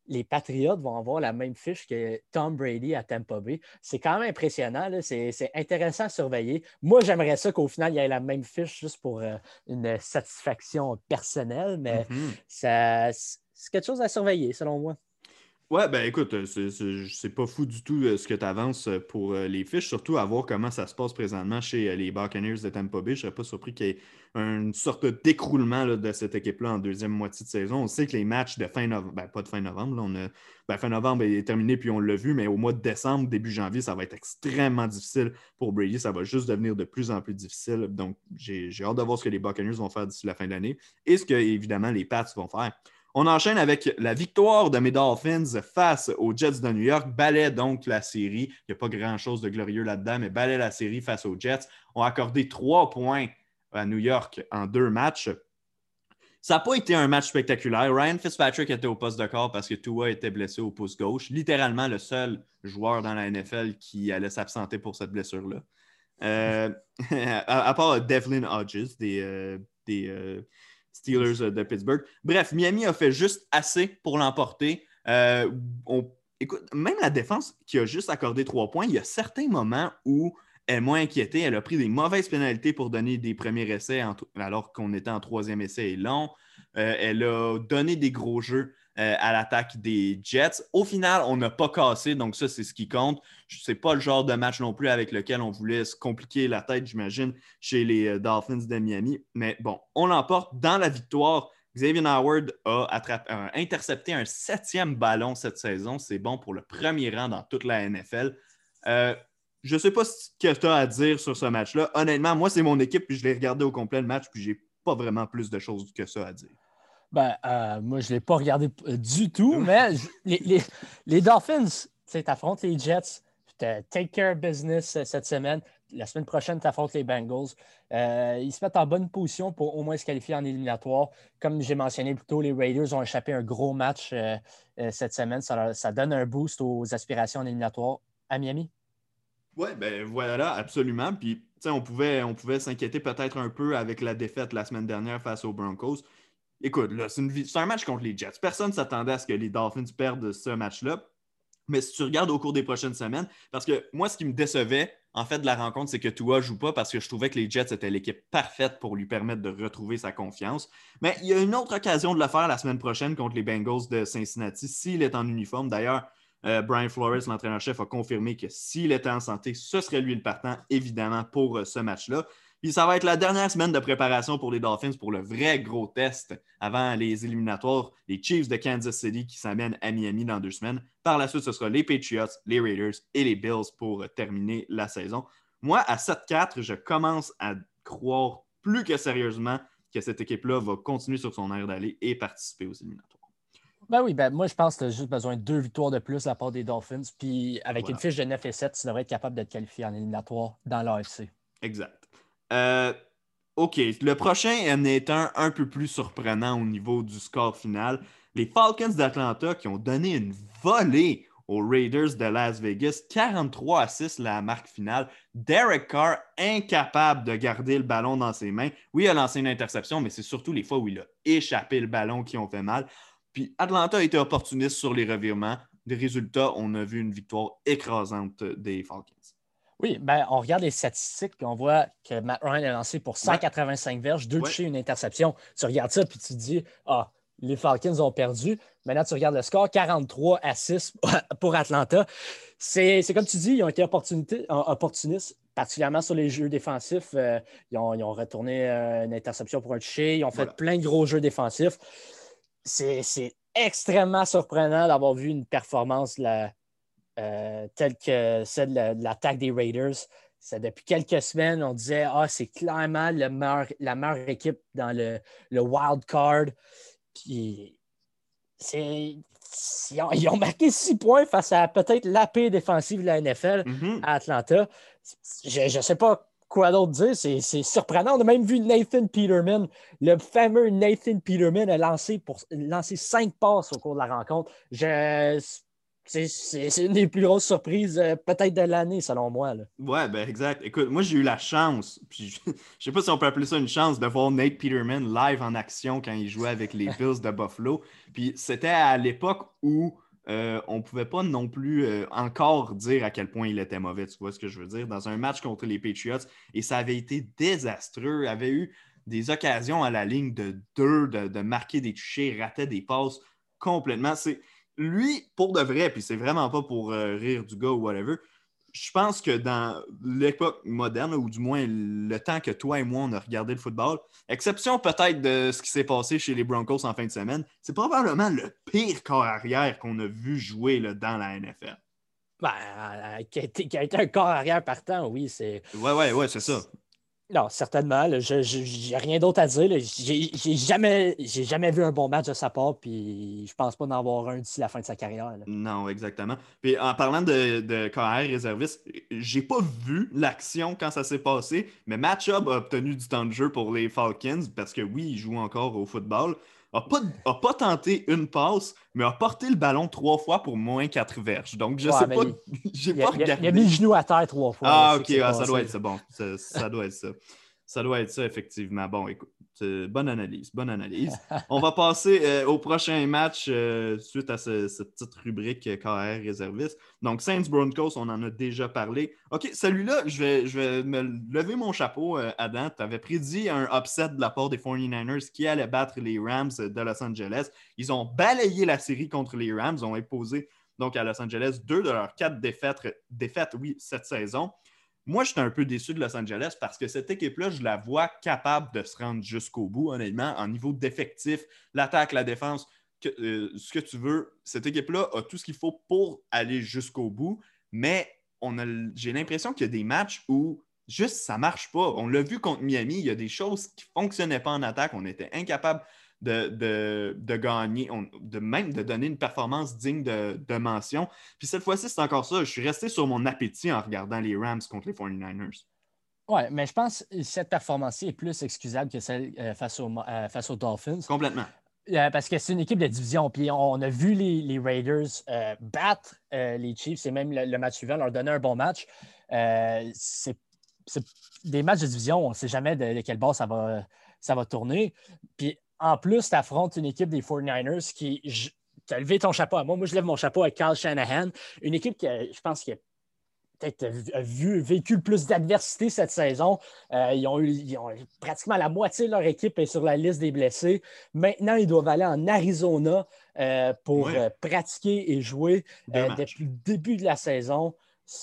les Patriots vont avoir la même fiche que Tom Brady à Tampa Bay. C'est quand même impressionnant. C'est intéressant à surveiller. Moi, j'aimerais ça qu'au final, il y ait la même fiche juste pour euh, une satisfaction personnelle, mais mm-hmm. c'est quelque chose à surveiller, selon moi. Ouais, ben écoute, euh, c'est pas fou du tout euh, ce que tu avances euh, pour les fiches, surtout à voir comment ça se passe présentement chez les Buccaneers de Tampa Bay. Je serais pas surpris qu'il y ait une sorte d'écroulement de cette équipe-là en deuxième moitié de saison. On sait que les matchs de fin novembre, ben, pas de fin novembre, on a, ben, fin novembre est terminé puis on l'a vu, mais au mois de décembre, début janvier, ça va être extrêmement difficile pour Brady. Ça va juste devenir de plus en plus difficile. Donc, j'ai hâte de voir ce que les Buccaneers vont faire d'ici la fin de l'année et ce que, évidemment, les Pats vont faire. On enchaîne avec la victoire de mes Dolphins face aux Jets de New York. Ballet donc la série. Il n'y a pas grand-chose de glorieux là-dedans, mais balait la série face aux Jets. On a accordé trois points à New York en deux matchs. Ça n'a pas été un match spectaculaire. Ryan Fitzpatrick était au poste de corps parce que Tua était blessé au pouce gauche. Littéralement le seul joueur dans la NFL qui allait s'absenter pour cette blessure-là. Euh, à, part Devlin Hodges, des, euh, euh, Steelers euh, de Pittsburgh. Bref, Miami a fait juste assez pour l'emporter. Euh, écoute, même la défense qui a juste accordé trois points, il y a certains moments où elle est moins inquiétée. Elle a pris des mauvaises pénalités pour donner des premiers essais alors qu'on était en troisième essai et long. Euh, elle a donné des gros jeux. Euh, à l'attaque des Jets. Au final, on n'a pas cassé, donc ça, c'est ce qui compte. Ce n'est pas le genre de match non plus avec lequel on voulait se compliquer la tête, j'imagine, chez les euh, Dolphins de Miami. Mais bon, on l'emporte dans la victoire. Xavier Howard a, intercepté un septième ballon cette saison. C'est bon pour le premier rang dans toute la NFL. Euh, je ne sais pas ce que tu as à dire sur ce match-là. Honnêtement, moi, c'est mon équipe, puis je l'ai regardé au complet le match, puis j'ai pas vraiment plus de choses que ça à dire. Ben, euh, moi, je ne l'ai pas regardé euh, du tout, mais les, les, les Dolphins, tu affrontes les Jets, take care business euh, cette semaine. La semaine prochaine, tu affrontes les Bengals. ils se mettent en bonne position pour au moins se qualifier en éliminatoire. Comme j'ai mentionné plus tôt, les Raiders ont échappé un gros match cette semaine. Ça, ça, donne un boost aux aspirations en éliminatoire à Miami? Oui, ben voilà, absolument. Puis, on pouvait, on pouvait s'inquiéter peut-être un peu avec la défaite la semaine dernière face aux Broncos. Écoute, c'est un match contre les Jets. Personne ne s'attendait à ce que les Dolphins perdent ce match-là. Mais si tu regardes au cours des prochaines semaines, parce que moi, ce qui me décevait, en fait, de la rencontre, c'est que Tua joue pas parce que je trouvais que les Jets étaient l'équipe parfaite pour lui permettre de retrouver sa confiance. Mais il y a une autre occasion de le faire la semaine prochaine contre les Bengals de Cincinnati s'il est en uniforme. D'ailleurs, euh, Brian Flores, l'entraîneur-chef, a confirmé que s'il était en santé, ce serait lui le partant, évidemment, pour euh, ce match-là. Puis ça va être la dernière semaine de préparation pour les Dolphins pour le vrai gros test avant les éliminatoires, les Chiefs de Kansas City qui s'amènent à Miami dans deux semaines. Par la suite, ce sera les Patriots, les Raiders et les Bills pour terminer la saison. Moi, à 7-4, je commence à croire plus que sérieusement que cette équipe-là va continuer sur son air d'aller et participer aux éliminatoires. Ben oui, ben moi je pense que tu as juste besoin de deux victoires de plus à la part des Dolphins. Puis avec une fiche de 9 et 7, tu devrais être capable de te qualifier en éliminatoire dans l'AFC. Exact. Euh, OK, le prochain en est un peu plus surprenant au niveau du score final. Les Falcons d'Atlanta qui ont donné une volée aux Raiders de Las Vegas, 43 à 6 la marque finale. Derek Carr, incapable de garder le ballon dans ses mains. Oui, il a lancé une interception, mais c'est surtout les fois où il a échappé le ballon qui ont fait mal. Puis Atlanta a été opportuniste sur les revirements. Des résultats, on a vu une victoire écrasante des Falcons. Oui, ben, on regarde les statistiques, et on voit que Matt Ryan a lancé pour 185 verges, deux touchés, une interception. Tu regardes ça, puis tu te dis, ah, les Falcons ont perdu. Maintenant, tu regardes le score, 43 à 6 pour Atlanta. C'est comme tu dis, ils ont été opportunistes, particulièrement sur les jeux défensifs. Euh, ils, ont, retourné euh, une interception pour un toucher. Ils ont fait plein de gros jeux défensifs. C'est extrêmement surprenant d'avoir vu une performance la, telle que celle de l'attaque des Raiders. depuis quelques semaines, on disait Ah, c'est clairement la meilleure équipe dans le, le wild card. Puis ils ont, marqué six points face à peut-être la paix défensive de la NFL mm-hmm. à Atlanta. Je ne sais pas quoi d'autre dire. C'est surprenant. On a même vu Nathan Peterman, le fameux Nathan Peterman, a lancé, pour, lancé cinq passes au cours de la rencontre. Je, c'est une des plus grosses surprises, euh, peut-être de l'année, selon moi. Là. Ouais, ben exact. Écoute, moi, j'ai eu la chance, puis je, ne sais pas si on peut appeler ça une chance, de voir Nate Peterman live en action quand il jouait avec les Bills de Buffalo. Puis c'était à l'époque où euh, on ne pouvait pas non plus euh, encore dire à quel point il était mauvais, tu vois ce que je veux dire, dans un match contre les Patriots. Et ça avait été désastreux. Il avait eu des occasions à la ligne de deux, de, de marquer des touchés, ratait des passes complètement. C'est lui, pour de vrai, puis c'est vraiment pas pour euh, rire du gars ou whatever, je pense que dans l'époque moderne, ou du moins le temps que toi et moi on a regardé le football, exception peut-être de ce qui s'est passé chez les Broncos en fin de semaine, c'est probablement le pire corps arrière qu'on a vu jouer là, dans la NFL. Ben, euh, qui, a été, qui, a été, un corps arrière partant, oui. c'est. Ouais, ouais, ouais, c'est ça. Non, certainement. Je n'ai rien d'autre à dire. J'ai jamais, jamais vu un bon match de sa part, puis je pense pas d'en avoir un d'ici la fin de sa carrière. Non, exactement. Puis en parlant de, de KR réserviste, j'ai pas vu l'action quand ça s'est passé, mais Matchup a obtenu du temps de jeu pour les Falcons parce que oui, il joue encore au football n'a pas, pas tenté une passe, mais a porté le ballon trois fois pour moins quatre verges. Donc, je ne sais pas. J'ai pas regardé. Il a mis le genou à terre trois fois. Ah, ok, ah, ça doit être ça. Bon, ça doit être ça. Ça doit être ça, effectivement. Bon, écoute, bonne analyse, bonne analyse. On va passer euh, au prochain match euh, suite à cette petite rubrique KR réserviste. Donc, Saints Broncos, on en a déjà parlé. OK, celui-là, je vais, je vais me lever mon chapeau, euh, Adam. Tu avais prédit un upset de la part des 49ers qui allait battre les Rams de Los Angeles. Ils ont balayé la série contre les Rams, ont imposé donc à Los Angeles deux de leurs quatre défaites, défaites oui, cette saison. Moi, j'étais un peu déçu de Los Angeles parce que cette équipe-là, je la vois capable de se rendre jusqu'au bout, honnêtement, en niveau d'effectif, l'attaque, la défense, euh, ce que tu veux. Cette équipe-là a tout ce qu'il faut pour aller jusqu'au bout, mais j'ai l'impression qu'il y a des matchs où juste ça ne marche pas. On l'a vu contre Miami, il y a des choses qui ne fonctionnaient pas en attaque, on était incapable de, gagner, de même de donner une performance digne de, mention. Puis cette fois-ci, c'est encore ça. Je suis resté sur mon appétit en regardant les Rams contre les 49ers. Oui, mais je pense que cette performance-ci est plus excusable que celle euh, face, euh, face aux Dolphins. Complètement. Euh, parce que c'est une équipe de division. Puis on a vu les, Raiders battre les Chiefs et même le, match suivant leur donner un bon match. c'est des matchs de division, on ne sait jamais de, quel bord ça va, ça va tourner. Puis en plus, tu affrontes une équipe des 49ers qui. Tu as levé ton chapeau à moi. Moi, je lève mon chapeau à Carl Shanahan. Une équipe qui, je pense, qui a peut-être vu, vécu le plus d'adversité cette saison. Euh, ils, ont eu, pratiquement la moitié de leur équipe est sur la liste des blessés. Maintenant, ils doivent aller en Arizona euh, pour euh, pratiquer et jouer depuis le début de la saison.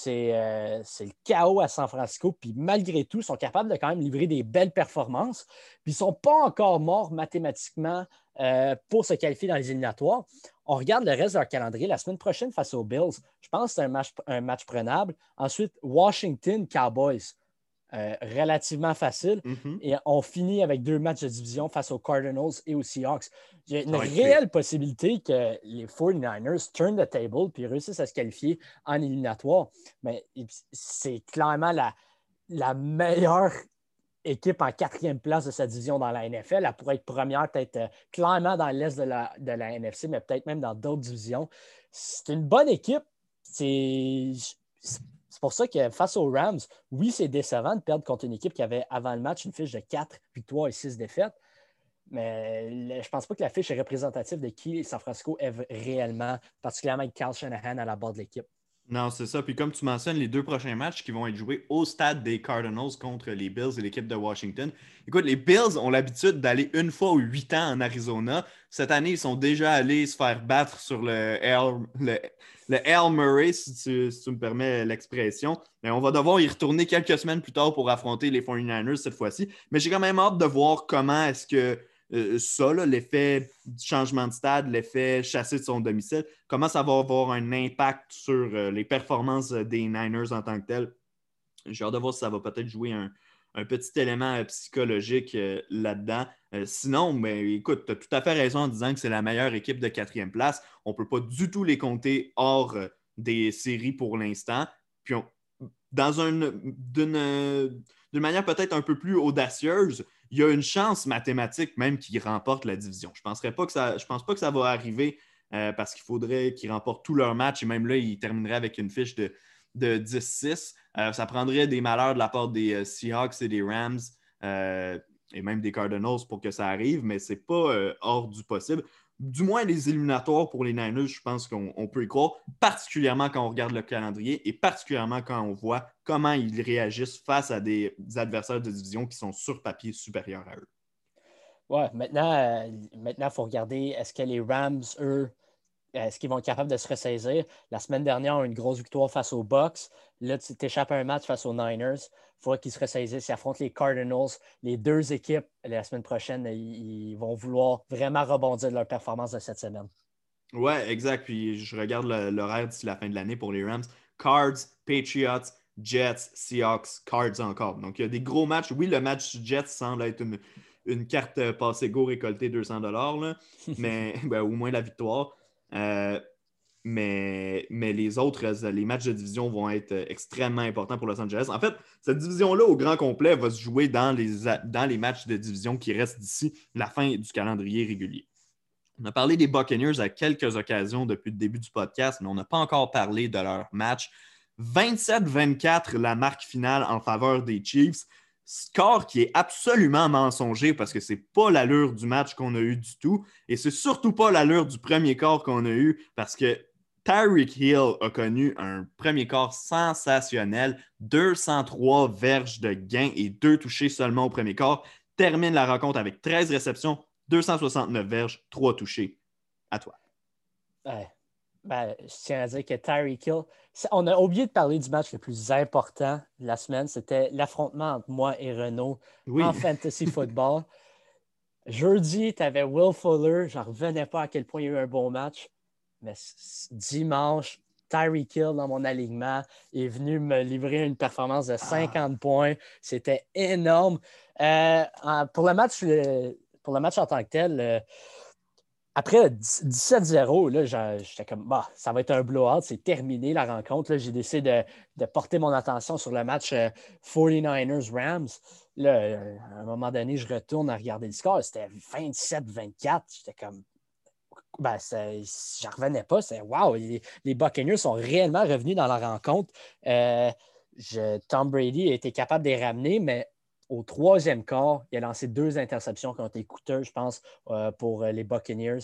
Euh, c'est le chaos à San Francisco. Puis malgré tout, ils sont capables de quand même livrer des belles performances. Puis ils ne sont pas encore morts mathématiquement euh, pour se qualifier dans les éliminatoires. On regarde le reste de leur calendrier. La semaine prochaine face aux Bills, je pense que c'est un match, un match prenable. Ensuite, Washington Cowboys. Euh, relativement facile. Mm-hmm. Et on finit avec deux matchs de division face aux Cardinals et aux Seahawks. Il y a une réelle possibilité que les 49ers turn the table puis réussissent à se qualifier en éliminatoire. Mais c'est clairement la, la meilleure équipe en quatrième place de sa division dans la NFL. Elle pourrait être première, peut-être euh, clairement dans l'est de la, de la NFC, mais peut-être même dans d'autres divisions. C'est une bonne équipe. C'est c'est pour ça que face aux Rams, oui, c'est décevant de perdre contre une équipe qui avait avant le match une fiche de 4 victoires et 6 défaites. Mais je ne pense pas que la fiche est représentative de qui San Francisco est réellement, particulièrement avec Carl Shanahan à la barre de l'équipe. Non, c'est ça. Puis comme tu mentionnes, les deux prochains matchs qui vont être joués au stade des Cardinals contre les Bills et l'équipe de Washington. Écoute, les Bills ont l'habitude d'aller une fois ou huit ans en Arizona. Cette année, ils sont déjà allés se faire battre sur le Air, le, Murray, si tu, si tu me permets l'expression. Mais on va devoir y retourner quelques semaines plus tard pour affronter les 49ers cette fois-ci. Mais j'ai quand même hâte de voir comment est-ce que euh, ça, l'effet changement de stade, l'effet chassé de son domicile, comment ça va avoir un impact sur euh, les performances des Niners en tant que tel. J'ai hâte de voir si ça va peut-être jouer un, petit élément psychologique là-dedans. sinon, mais ben, écoute, tu as tout à fait raison en disant que c'est la meilleure équipe de quatrième place. On ne peut pas du tout les compter hors des séries pour l'instant. Puis dans une, d'une, manière peut-être un peu plus audacieuse, il y a une chance mathématique même qu'ils remportent la division. Je ne pense pas que ça va arriver euh, parce qu'il faudrait qu'ils remportent tous leurs matchs et même là, ils termineraient avec une fiche de, de 10-6. Euh, ça prendrait des malheurs de la part des euh, Seahawks et des Rams et même des Cardinals pour que ça arrive, mais ce n'est pas hors du possible du moins les éliminatoires pour les Niners, je pense qu'on peut y croire, particulièrement quand on regarde le calendrier et particulièrement quand on voit comment ils réagissent face à des, adversaires de division qui sont sur papier supérieurs à eux. Ouais, maintenant, euh, maintenant, il faut regarder est-ce que les Rams, eux, est-ce qu'ils vont être capables de se ressaisir? La semaine dernière, on a eu une grosse victoire face aux Bucks. Là, tu t'échappes un match face aux Niners. Il faudrait qu'ils se ressaisissent. Ils affrontent les Cardinals. Les deux équipes, la semaine prochaine, ils, vont vouloir vraiment rebondir de leur performance de cette semaine. Oui, exact. Puis je regarde l'horaire d'ici la fin de l'année pour les Rams. Cards, Patriots, Jets, Seahawks, Cards encore. Donc, il y a des gros matchs. Oui, le match Jets semble être une, carte passée go récoltée 200 mais ben, au moins la victoire. Euh, mais, les autres, les matchs de division vont être extrêmement importants pour Los Angeles. En fait, cette division-là, au grand complet, va se jouer dans les matchs de division qui restent d'ici la fin du calendrier régulier. On a parlé des Buccaneers à quelques occasions depuis le début du podcast, mais on n'a pas encore parlé de leur match. 27-24, la marque finale en faveur des Chiefs. Score qui est absolument mensonger parce que c'est pas l'allure du match qu'on a eu du tout. Et c'est surtout pas l'allure du premier quart qu'on a eu parce que Tyreek Hill a connu un premier quart sensationnel, 203 verges de gain et deux touchés seulement au premier quart. Termine la rencontre avec 13 réceptions, 269 verges, 3 touchés. À toi. Ben, je tiens à dire que Tyreek Hill, on a oublié de parler du match le plus important de la semaine. C'était l'affrontement entre moi et Renault en fantasy football. Jeudi, tu avais Will Fuller. Je n'en revenais pas à quel point il y a eu un bon match. Mais dimanche, Tyreek Hill dans mon alignement est venu me livrer une performance de 50 ah. points. C'était énorme. Euh, pour, le match, pour le match en tant que tel, euh, après 17-0, j'étais comme, bah, ça va être un blowout, c'est terminé la rencontre. J'ai décidé de, porter mon attention sur le match 49ers-Rams. Euh, euh, à un moment donné, je retourne à regarder le score, c'était 27-24. J'étais comme, ben, j'en revenais pas. C'est wow, les, Buccaneers sont réellement revenus dans la rencontre. Euh, Tom Brady a été capable de les ramener, mais au troisième quart, il a lancé deux interceptions qui ont été coûteuses, je pense, euh, pour euh, les Buccaneers.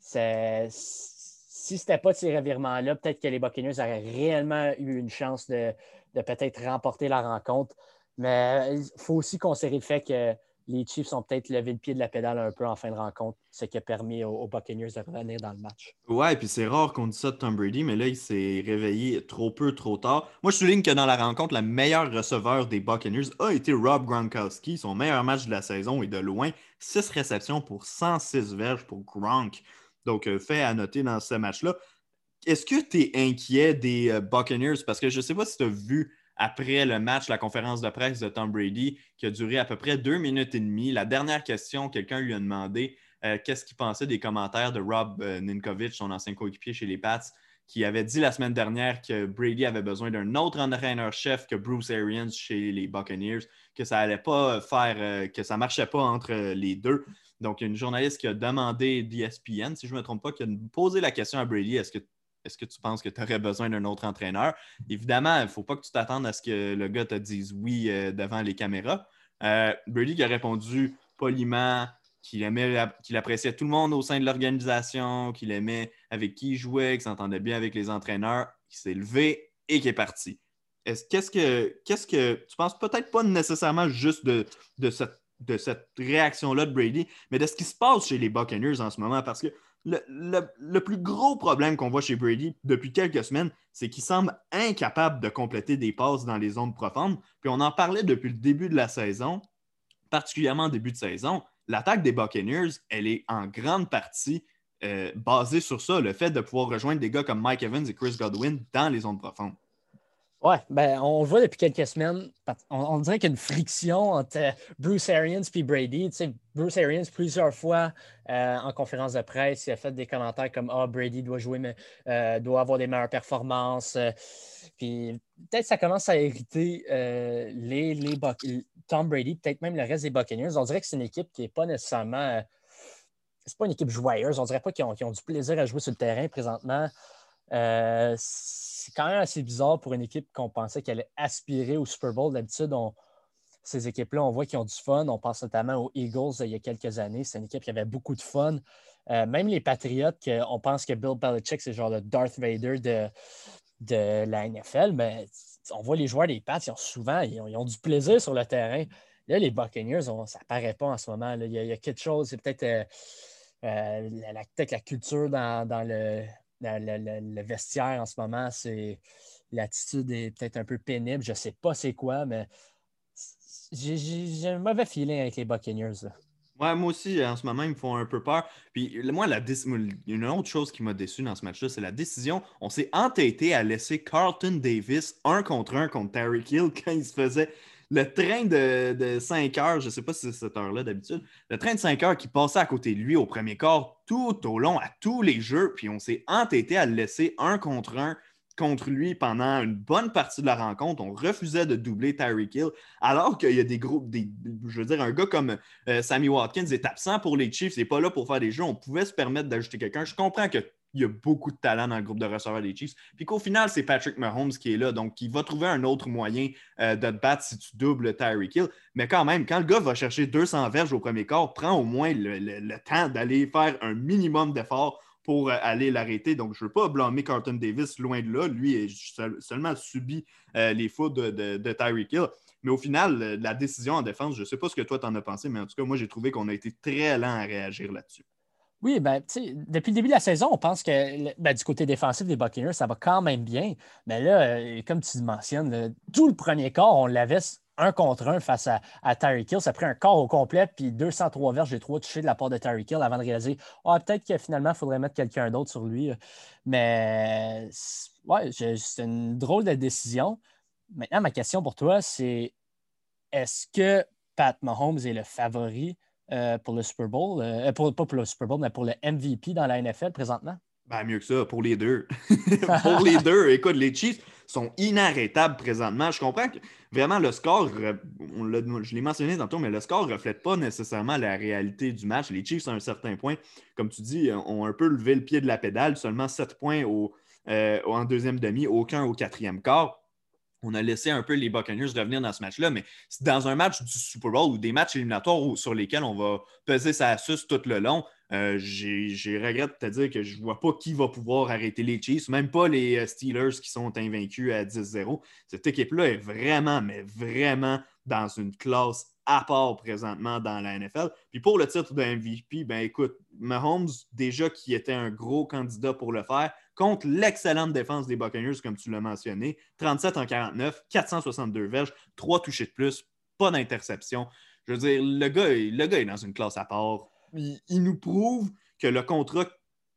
Si ce n'était pas de ces revirements-là, peut-être que les Buccaneers auraient réellement eu une chance de, peut-être remporter la rencontre. Mais il faut aussi considérer le fait que les Chiefs ont peut-être levé le pied de la pédale un peu en fin de rencontre, ce qui a permis aux, Buccaneers de revenir dans le match. Ouais, puis c'est rare qu'on dise ça de Tom Brady, mais là, il s'est réveillé trop peu, trop tard. Moi, je souligne que dans la rencontre, le meilleur receveur des Buccaneers a été Rob Gronkowski. Son meilleur match de la saison est de loin 6 réceptions pour 106 verges pour Gronk. Donc, euh, fait à noter dans ce match-là. Est-ce que tu es inquiet des euh, Buccaneers? Parce que je ne sais pas si tu as vu après le match, la conférence de presse de Tom Brady, qui a duré à peu près deux minutes et demie. La dernière question, quelqu'un lui a demandé euh, qu'est-ce qu'il pensait des commentaires de Rob euh, Ninkovich, son ancien coéquipier chez les Pats, qui avait dit la semaine dernière que Brady avait besoin d'un autre entraîneur-chef que Bruce Arians chez les Buccaneers, que ça allait pas faire, euh, que ça marchait pas entre les deux. Donc, il y a une journaliste qui a demandé d'ESPN, si je ne me trompe pas, qui a posé la question à Brady est-ce que est-ce que tu penses que tu aurais besoin d'un autre entraîneur? Évidemment, il ne faut pas que tu t'attendes à ce que le gars te dise oui euh, devant les caméras. Euh, Brady qui a répondu poliment qu'il aimait, qu'il appréciait tout le monde au sein de l'organisation, qu'il aimait avec qui il jouait, qu'il s'entendait bien avec les entraîneurs, qu'il s'est levé et qu'il est parti. qu'est-ce que, tu penses peut-être pas nécessairement juste de cette, de cette réaction-là de Brady, mais de ce qui se passe chez les Buccaneers en ce moment? Parce que le, plus gros problème qu'on voit chez Brady depuis quelques semaines, c'est qu'il semble incapable de compléter des passes dans les zones profondes. Puis on en parlait depuis le début de la saison, particulièrement début de saison. l'attaque des Buccaneers, elle est en grande partie euh, basée sur ça, le fait de pouvoir rejoindre des gars comme Mike Evans et Chris Godwin dans les zones profondes. Ouais, ben, on le voit depuis quelques semaines. On, dirait qu'il y a une friction entre euh, Bruce Arians et Brady. Tu sais, Bruce Arians, plusieurs fois euh, en conférence de presse, il a fait des commentaires comme Ah, Brady doit jouer, mais, euh, doit avoir des meilleures performances. puis peut-être ça commence à hériter les, les Tom Brady, peut-être même le reste des Buccaneers. On dirait que c'est une équipe qui n'est pas nécessairement. c'est pas une équipe joyeuse. On dirait pas qu'ils ont, ont, du plaisir à jouer sur le terrain présentement c'est quand même assez bizarre pour une équipe qu'on pensait qu'elle allait aspirer au Super Bowl. D'habitude, ces équipes-là, on voit qu'ils ont du fun. On pense notamment aux Eagles il y a quelques années. C'est une équipe qui avait beaucoup de fun. Euh, même les Patriots, on pense que Bill Belichick, c'est genre le Darth Vader de, de la NFL, mais on voit les joueurs des Pats, ils ont souvent ils ont, du plaisir sur le terrain. Là, les Buccaneers, ça ne paraît pas en ce moment. Il, y a, quelque chose, c'est peut-être euh, euh, la, culture dans le, le, vestiaire en ce moment, c'est l'attitude est peut-être un peu pénible. Je ne sais pas c'est quoi, mais j'ai un mauvais feeling avec les Buccaneers. Ouais, moi aussi, en ce moment, ils me font un peu peur. Puis moi, la une autre chose qui m'a déçu dans ce match-là, c'est la décision. On s'est entêté à laisser Carlton Davis un contre un contre Terry Hill quand il se faisait le train de, 5 heures, je ne sais pas si c'est cette heure-là d'habitude, le train de 5 heures qui passait à côté de lui au premier quart tout au long, à tous les jeux, puis on s'est entêté à le laisser un contre un contre lui pendant une bonne partie de la rencontre. On refusait de doubler Tyreek Hill, alors qu'il y a des groupes, des, je veux dire, un gars comme euh, Sammy Watkins est absent pour les Chiefs, il n'est pas là pour faire des jeux. On pouvait se permettre d'ajouter quelqu'un. Je comprends que il y a beaucoup de talent dans le groupe de receveurs des Chiefs. Puis qu'au final, c'est Patrick Mahomes qui est là. Donc, il va trouver un autre moyen euh, de te battre si tu doubles Tyreek Hill. Mais quand même, quand le gars va chercher 200 verges au premier quart, prend au moins le, temps d'aller faire un minimum d'efforts pour euh, aller l'arrêter. Donc, je ne veux pas blâmer Carlton Davis loin de là. Lui, a seulement subi euh, les fautes de, de, Tyreek Hill. Mais au final, la décision en défense, je ne sais pas ce que toi t'en as pensé, mais en tout cas, moi, j'ai trouvé qu'on a été très lent à réagir là-dessus. Oui, ben, depuis le début de la saison, on pense que ben, du côté défensif des Buccaneers, ça va quand même bien. Mais là, euh, comme tu mentionnes, tout le premier quart, on l'avait un contre un face à, à Tyreek Hill. Ça a pris un quart au complet, puis 203 verges j'ai trois touchés de la part de Tyreek Hill avant de réaliser ah, peut-être que finalement, il faudrait mettre quelqu'un d'autre sur lui. Mais ouais, c'est une drôle de décision. Maintenant, ma question pour toi, c'est est-ce que Pat Mahomes est le favori euh, pour le Super Bowl, euh, pas pour le Super Bowl, mais pour le MVP dans la NFL présentement? Ben, mieux que ça, pour les deux. pour les deux. Écoute, les Chiefs sont inarrêtables présentement. Je comprends que vraiment le score, je l'ai mentionné tantôt, mais le score ne reflète pas nécessairement la réalité du match. Les Chiefs, à un certain point, comme tu dis, ont un peu levé le pied de la pédale, seulement 7 points au, euh, en deuxième demi, aucun au quatrième quart on a laissé un peu les Buccaneers revenir dans ce match-là, mais dans un match du Super Bowl ou des matchs éliminatoires sur lesquels on va peser sa suce tout le long, euh, j'ai regret de dire que je ne vois pas qui va pouvoir arrêter les Chiefs, même pas les euh, Steelers qui sont invaincus à 10-0. Cette équipe-là est vraiment, mais vraiment dans une classe à part présentement dans la NFL. Puis pour le titre de MVP, ben écoute, Mahomes, déjà qui était un gros candidat pour le faire, contre l'excellente défense des Buccaneers, comme tu l'as mentionné, 37 en 49, 462 verges, 3 touchés de plus, pas d'interception. Je veux dire, le gars, le gars est dans une classe à part. Il, il nous prouve que le contrat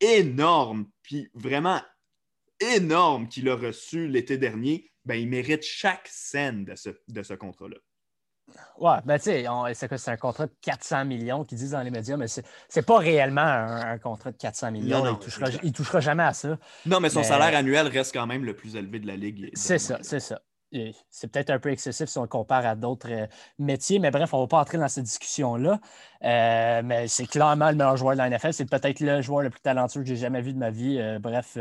énorme, puis vraiment énorme qu'il a reçu l'été dernier, ben, il mérite chaque scène de ce, de ce contrat-là. Ouais, ben tu sais, c'est un contrat de 400 millions qu'ils disent dans les médias, mais c'est pas réellement un, contrat de 400 millions. il, touchera, touchera jamais à ça. Non, mais son salaire annuel reste quand même le plus élevé de la Ligue. C'est ça, c'est ça. C'est peut-être un peu excessif si on le compare à d'autres euh, métiers, mais bref, on ne va pas entrer dans cette discussion-là. Euh, mais c'est clairement le meilleur joueur de la NFL. C'est peut-être le joueur le plus talentueux que j'ai jamais vu de ma vie. Euh, bref,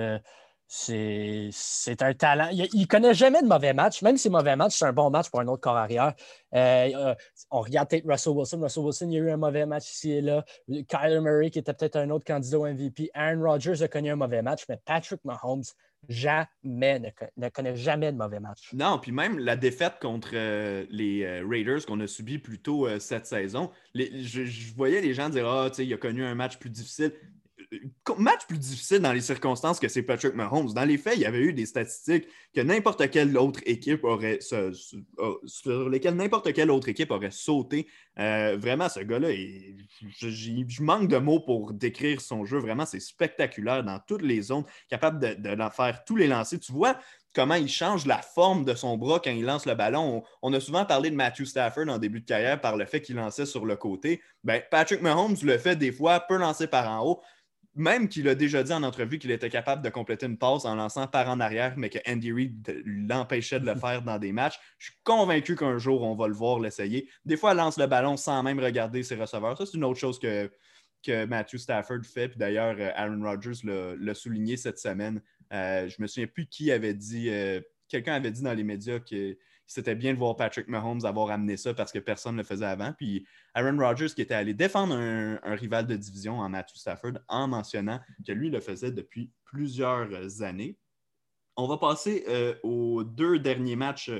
c'est un talent. Il ne connaît jamais de mauvais match. Même si mauvais match, c'est un bon match pour un autre corps arrière. Euh, euh, on regarde peut-être Russell Wilson. Russell Wilson, il y a eu un mauvais match ici et là. Kyler Murray, qui était peut-être un autre candidat au MVP. Aaron Rodgers a connu un mauvais match, mais Patrick Mahomes, jamais, ne, connaît jamais de mauvais match. Non, puis même la défaite contre euh, les Raiders qu'on a subi plus tôt cette saison, je, voyais les gens dire Ah, tu sais, il a connu un match plus difficile match plus difficile dans les circonstances que c'est Patrick Mahomes. Dans les faits, il y avait eu des statistiques que n'importe quelle autre équipe aurait sur lesquelles n'importe quelle autre équipe aurait sauté. Euh, vraiment, ce gars-là, je, manque de mots pour décrire son jeu. Vraiment, c'est spectaculaire dans toutes les zones, capable de, faire tous les lancers. Tu vois, comment il change la forme de son bras quand il lance le ballon. On, a souvent parlé de Matthew Stafford en début de carrière par le fait qu'il lançait sur le côté. Ben, Patrick Mahomes le fait des fois, peut lancer par en haut. Même qu'il a déjà dit en entrevue qu'il était capable de compléter une passe en lançant par en arrière, mais que Andy Reid l'empêchait de le faire dans des matchs. Je suis convaincu qu'un jour, on va le voir l'essayer. Des fois, il lance le ballon sans même regarder ses receveurs. Ça, c'est une autre chose que, que Matthew Stafford fait. Puis d'ailleurs, euh, Aaron Rodgers l'a souligné cette semaine euh, je me souviens plus qui avait dit, euh, quelqu'un avait dit dans les médias que c'était bien de voir Patrick Mahomes avoir amené ça parce que personne ne le faisait avant. Puis Aaron Rodgers qui était allé défendre un, rival de division en Matthew Stafford en mentionnant que lui le faisait depuis plusieurs années. On va passer euh, aux deux derniers matchs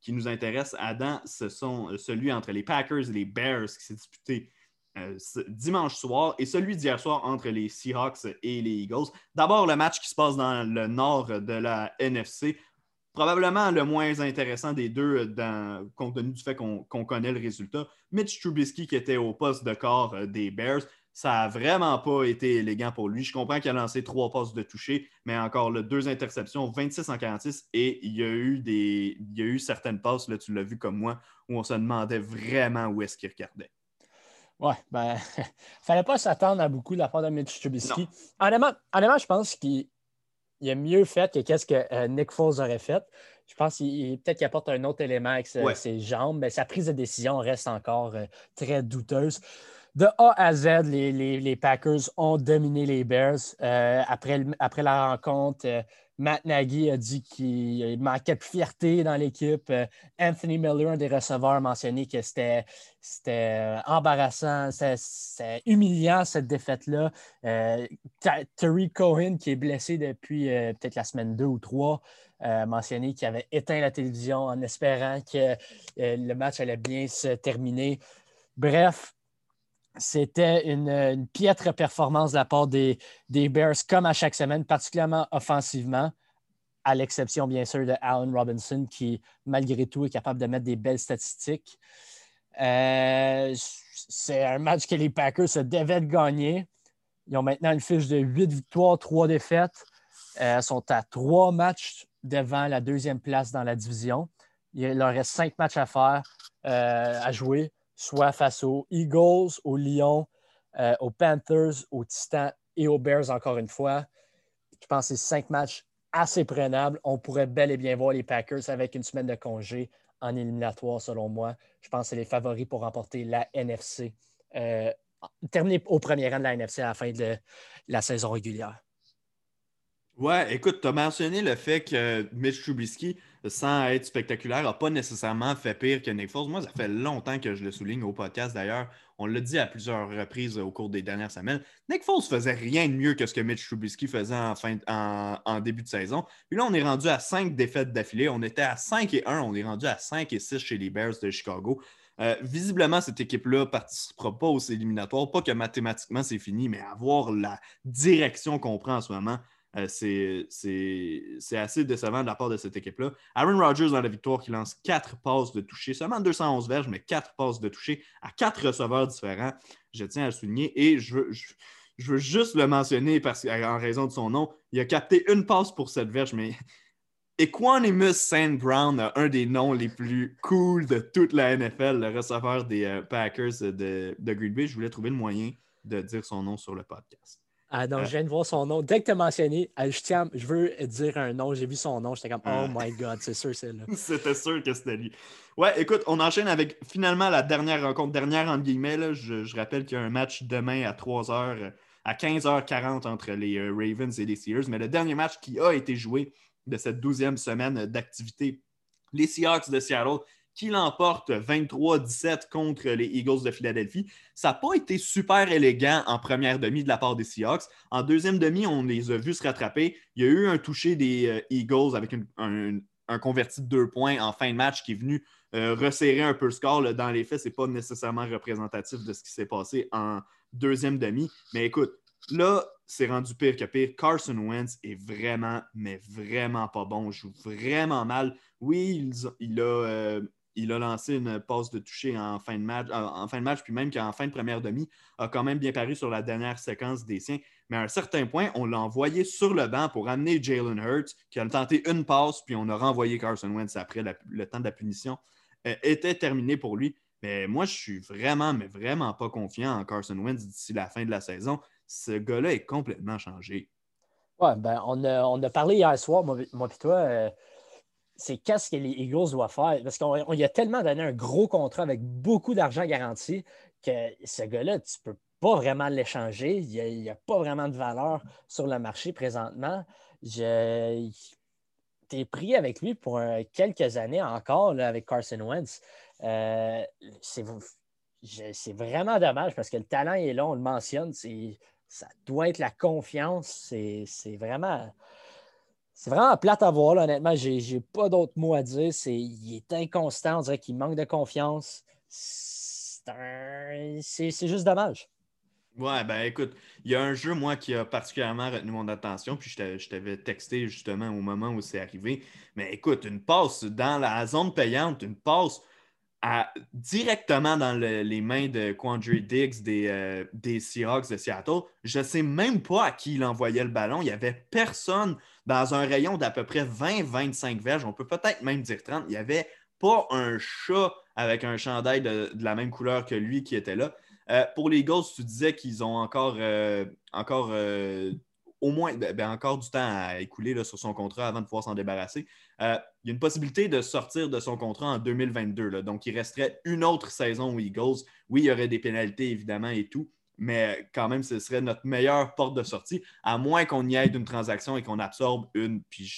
qui nous intéressent. Adam, ce sont celui entre les Packers et les Bears qui s'est disputé euh, dimanche soir et celui d'hier soir entre les Seahawks et les Eagles. D'abord, le match qui se passe dans le nord de la NFC. Probablement le moins intéressant des deux, dans, compte tenu du fait qu'on connaît le résultat. Mitch Trubisky, qui était au poste de corps euh, des Bears, ça n'a vraiment pas été élégant pour lui. Je comprends qu'il a lancé trois passes de toucher, mais encore là, deux interceptions, 26 en 46, et il y a eu, des, il y a eu certaines passes, là, tu l'as vu comme moi, où on se demandait vraiment où est-ce qu'il regardait. Ouais, ben, fallait pas s'attendre à beaucoup de la part de Mitch Trubisky. Honnêtement, je pense qu'il a mieux fait que qu'est-ce que euh, Nick Foles aurait fait. Je pense qu'il peut-être qu'il apporte un autre élément avec ses, jambes, mais sa prise de décision reste encore euh, très douteuse. De A à Z, les, Packers ont dominé les Bears. Euh, après, après la rencontre, Matt Nagy a dit qu'il manquait de fierté dans l'équipe. Euh, Anthony Miller, un des receveurs, a mentionné que c'était euh, embarrassant, c'était humiliant cette défaite-là. Euh, Terry Cohen, qui est blessé depuis peut-être la semaine 2 ou 3, a mentionné qu'il avait éteint la télévision en espérant que le match allait bien se terminer. Bref, c'était une, piètre performance de la part des, Bears, comme à chaque semaine, particulièrement offensivement, à l'exception, bien sûr, de Allen Robinson, qui, malgré tout, est capable de mettre des belles statistiques. Euh, c'est un match que les Packers se devaient de gagner. Ils ont maintenant une fiche de 8 victoires, 3 défaites. Euh, sont à 3 matchs devant la deuxième place dans la division. Il leur reste 5 matchs à faire, euh, à jouer soit face aux Eagles, aux Lions, euh, aux Panthers, aux Titans et aux Bears encore une fois. Je pense que c'est cinq matchs assez prenables. On pourrait bel et bien voir les Packers avec une semaine de congé en éliminatoire, selon moi. Je pense que c'est les favoris pour remporter la NFC. Euh, terminer au premier rang de la NFC à la fin de la saison régulière. Ouais, écoute, tu as mentionné le fait que Mitch Trubisky, sans être spectaculaire, n'a pas nécessairement fait pire que Nick Foles. Moi, ça fait longtemps que je le souligne au podcast d'ailleurs. On l'a dit à plusieurs reprises au cours des dernières semaines. Nick Foles faisait rien de mieux que ce que Mitch Trubisky faisait en, fin, en, début de saison. Puis là, on est rendu à cinq défaites d'affilée. On était à 5 et 1. On est rendu à 5 et 6 chez les Bears de Chicago. Euh, visiblement, cette équipe-là ne participera pas aux éliminatoires. Pas que mathématiquement c'est fini, mais avoir la direction qu'on prend en ce moment, euh, c'est assez décevant de la part de cette équipe-là. Aaron Rodgers dans la victoire qui lance quatre passes de toucher, seulement 211 verges, mais quatre passes de toucher à quatre receveurs différents. Je tiens à le souligner et je veux, juste le mentionner parce en raison de son nom. Il a capté une passe pour cette verge, mais Equanimus St. Brown a un des noms les plus cool de toute la NFL, le receveur des euh, Packers de Green Bay. Je voulais trouver le moyen de dire son nom sur le podcast. Ah non, je viens de voir son nom. Dès que tu as mentionné, ah, je tiens, je veux dire un nom, j'ai vu son nom, j'étais comme Oh my god, c'est sûr, c'est là. c'était sûr que c'était lui. Ouais, écoute, on enchaîne avec finalement la dernière rencontre, dernière entre guillemets. Je, rappelle qu'il y a un match demain à 3h, à 15h40 entre les euh, Ravens et les Steelers. Mais le dernier match qui a été joué de cette douzième semaine d'activité, les Seahawks de Seattle qui l'emporte 23-17 contre les Eagles de Philadelphie. Ça n'a pas été super élégant en première demi de la part des Seahawks. En deuxième demi, on les a vus se rattraper. Il y a eu un toucher des euh, Eagles avec un, converti de deux points en fin de match qui est venu euh, resserrer un peu le score. Dans les faits, ce n'est pas nécessairement représentatif de ce qui s'est passé en deuxième demi. Mais écoute, là, c'est rendu pire que pire. Carson Wentz est vraiment, mais vraiment pas bon. Il joue vraiment mal. Oui, il, a, euh, il a lancé une passe de toucher en fin de match, en, de match, puis même qu'en fin de première demi, a quand même bien paru sur la dernière séquence des siens. Mais à un certain point, on l'a envoyé sur le banc pour amener Jalen Hurts, qui a tenté une passe, puis on a renvoyé Carson Wentz après le temps de la punition. Euh, était terminé pour lui. Mais moi, je suis vraiment, mais vraiment pas confiant en Carson Wentz d'ici la fin de la saison. Ce gars-là est complètement changé. Ouais, ben, on, a, parlé hier soir, moi, et toi. Euh, c'est qu'est-ce que les Eagles doivent faire. Parce qu'on lui a tellement donné un gros contrat avec beaucoup d'argent garanti que ce gars-là, tu ne peux pas vraiment l'échanger. Il n'y a, pas vraiment de valeur sur le marché présentement. Je, es pris avec lui pour quelques années encore avec Carson Wentz. Euh, c'est vraiment dommage parce que le talent est là, on le mentionne. Ça doit être la confiance. C'est vraiment. C'est vraiment plate à voir, honnêtement. Je n'ai pas d'autres mots à dire. il est inconstant, on dirait qu'il manque de confiance. C'est juste dommage. Ouais, ben écoute, il y a un jeu, moi, qui a particulièrement retenu mon attention, puis je t'avais texté justement au moment où c'est arrivé. Mais écoute, une passe dans la zone payante, une passe directement dans les mains de Quandre Diggs des, euh, des Seahawks de Seattle. Je ne sais même pas à qui il envoyait le ballon. Il n'y avait personne dans un rayon d'à peu près 20-25 verges. On peut peut-être même dire 30. Il n'y avait pas un chat avec un chandail de, la même couleur que lui qui était là. Euh, pour les Eagles, tu disais qu'ils ont encore, euh, encore euh, au moins ben, ben, encore du temps à écouler sur son contrat avant de pouvoir s'en débarrasser. il y a une possibilité de sortir de son contrat en 2022. donc, il resterait une autre saison aux Eagles. Oui, il y aurait des pénalités, évidemment, et tout mais quand même, ce serait notre meilleure porte de sortie, à moins qu'on y aide une transaction et qu'on absorbe une, puis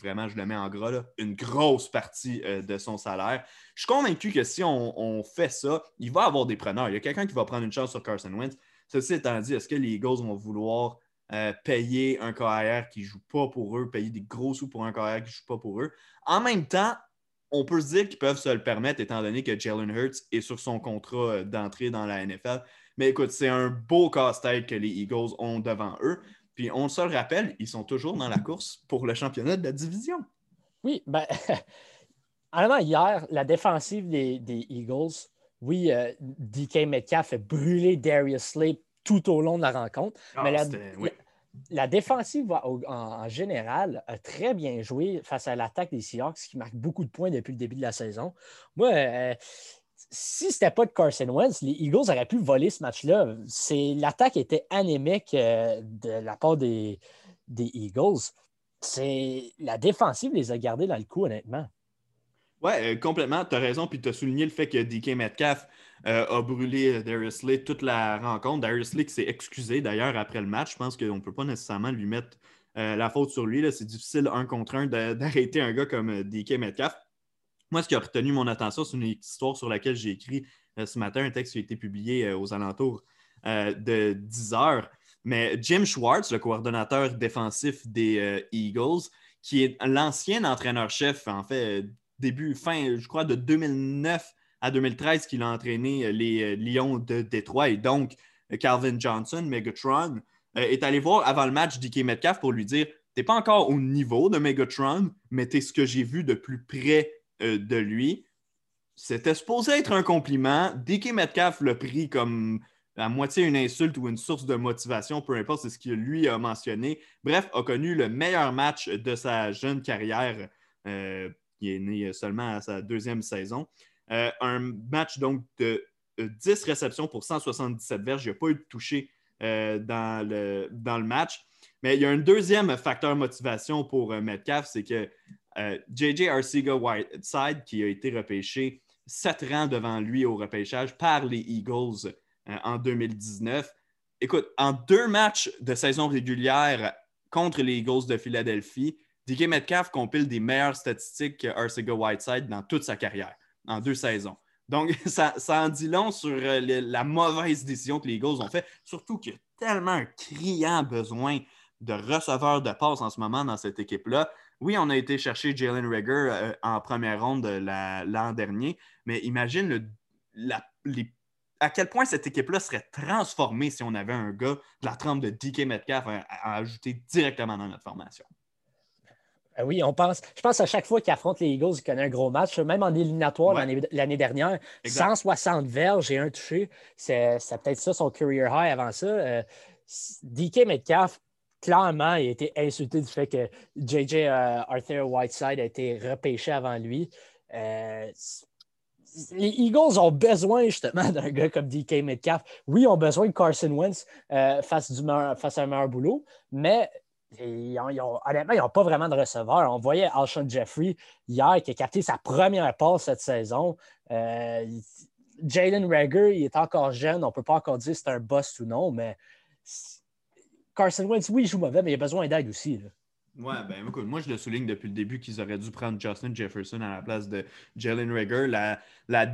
vraiment, je le mets en gras, une grosse partie euh, de son salaire. Je suis convaincu que si on, fait ça, il va avoir des preneurs. Il y a quelqu'un qui va prendre une chance sur Carson Wentz. Ceci étant dit, est-ce que les Eagles vont vouloir euh, payer un carrière qui ne joue pas pour eux, payer des gros sous pour un carrière qui ne joue pas pour eux? En même temps, on peut se dire qu'ils peuvent se le permettre étant donné que Jalen Hurts est sur son contrat euh, d'entrée dans la NFL. Mais écoute, c'est un beau casse-tête que les Eagles ont devant eux. Puis on se le rappelle, ils sont toujours dans la course pour le championnat de la division. Oui, ben, honnêtement, hier, la défensive des, Eagles, oui, euh, DK Metcalf a brûlé Darius Slade tout au long de la rencontre. Ah, mais la, défensive en, général a très bien joué face à l'attaque des Seahawks qui marque beaucoup de points depuis le début de la saison. Moi, euh, si ce n'était pas de Carson Wentz, les Eagles auraient pu voler ce match-là. L'attaque était anémique euh, de la part des, Eagles. La défensive les a gardés dans le coup, honnêtement. Oui, euh, complètement. Tu as raison. Puis tu as souligné le fait que DK Metcalf euh, a brûlé Darius Lee toute la rencontre. Darius Lee s'est excusé d'ailleurs après le match. Je pense qu'on ne peut pas nécessairement lui mettre la faute sur lui. C'est difficile un contre un d'arrêter un gars comme DK Metcalf. Moi, ce qui a retenu mon attention, c'est une histoire sur laquelle j'ai écrit euh, ce matin, un texte qui a été publié euh, aux alentours euh, de 10 heures. Mais Jim Schwartz, le coordonnateur défensif des Eagles, qui est l'ancien entraîneur-chef, en fait, début, fin, je crois, de 2009 à 2013, qu'il a entraîné les Lions de Détroit donc Calvin Johnson, Megatron, est allé voir avant le match DK Metcalf pour lui dire T'es pas encore au niveau de Megatron, mais t'es ce que j'ai vu de plus près euh, de lui. C'était supposé être un compliment. DK Metcalf l'a pris comme à moitié une insulte ou une source de motivation, peu importe, c'est ce qu'il lui a mentionné. Bref, a connu le meilleur match de sa jeune carrière, euh, qui est né seulement à sa deuxième saison. Euh, un match donc de 10 réceptions pour 177 verges. Il n'y a pas eu de toucher dans, le, dans le match. Mais il y a un deuxième facteur motivation pour Metcalf, c'est que JJ euh, Arcega Whiteside, qui a été repêché sept rangs devant lui au repêchage par les Eagles euh, en 2019. Écoute, en deux matchs de saison régulière contre les Eagles de Philadelphie, DK Metcalf compile des meilleures statistiques que Whiteside dans toute sa carrière, en deux saisons. Donc, ça, en dit long sur euh, la mauvaise décision que les Eagles ont fait, surtout qu'il y a tellement un criant besoin de receveurs de passe en ce moment dans cette équipe-là. Oui, on a été chercher Jalen Rager euh, en première ronde l'an dernier, mais imagine les à quel point cette équipe-là serait transformée si on avait un gars de la trempe de DK Metcalf à, ajouter directement dans notre formation. Ben oui, on pense. Je pense à chaque fois qu'il affronte les Eagles, il connaît un gros match, même en éliminatoire l'année dernière. 160 verges et un touché. C'est peut-être ça son career high avant ça. Euh, DK Metcalf, clairement, il a été insulté du fait que JJ euh, Arthur Whiteside a été repêché avant lui. Euh, les Eagles ont besoin justement d'un gars comme DK Metcalf. Oui, ils ont besoin de Carson Wentz euh, face, du à un meilleur boulot, mais honnêtement, ils n'ont pas vraiment de receveur. On voyait Alshon Jeffrey hier qui a capté sa première passe cette saison. Jalen Rager, il est encore jeune. On ne peut pas encore dire si c'est un boss ou non, mais Carson Wentz, oui, il joue mauvais, mais il a besoin d'aide aussi. Ouais, ben écoute, moi je le souligne depuis le début qu'ils auraient dû prendre Justin Jefferson à la place de Jalen Rager.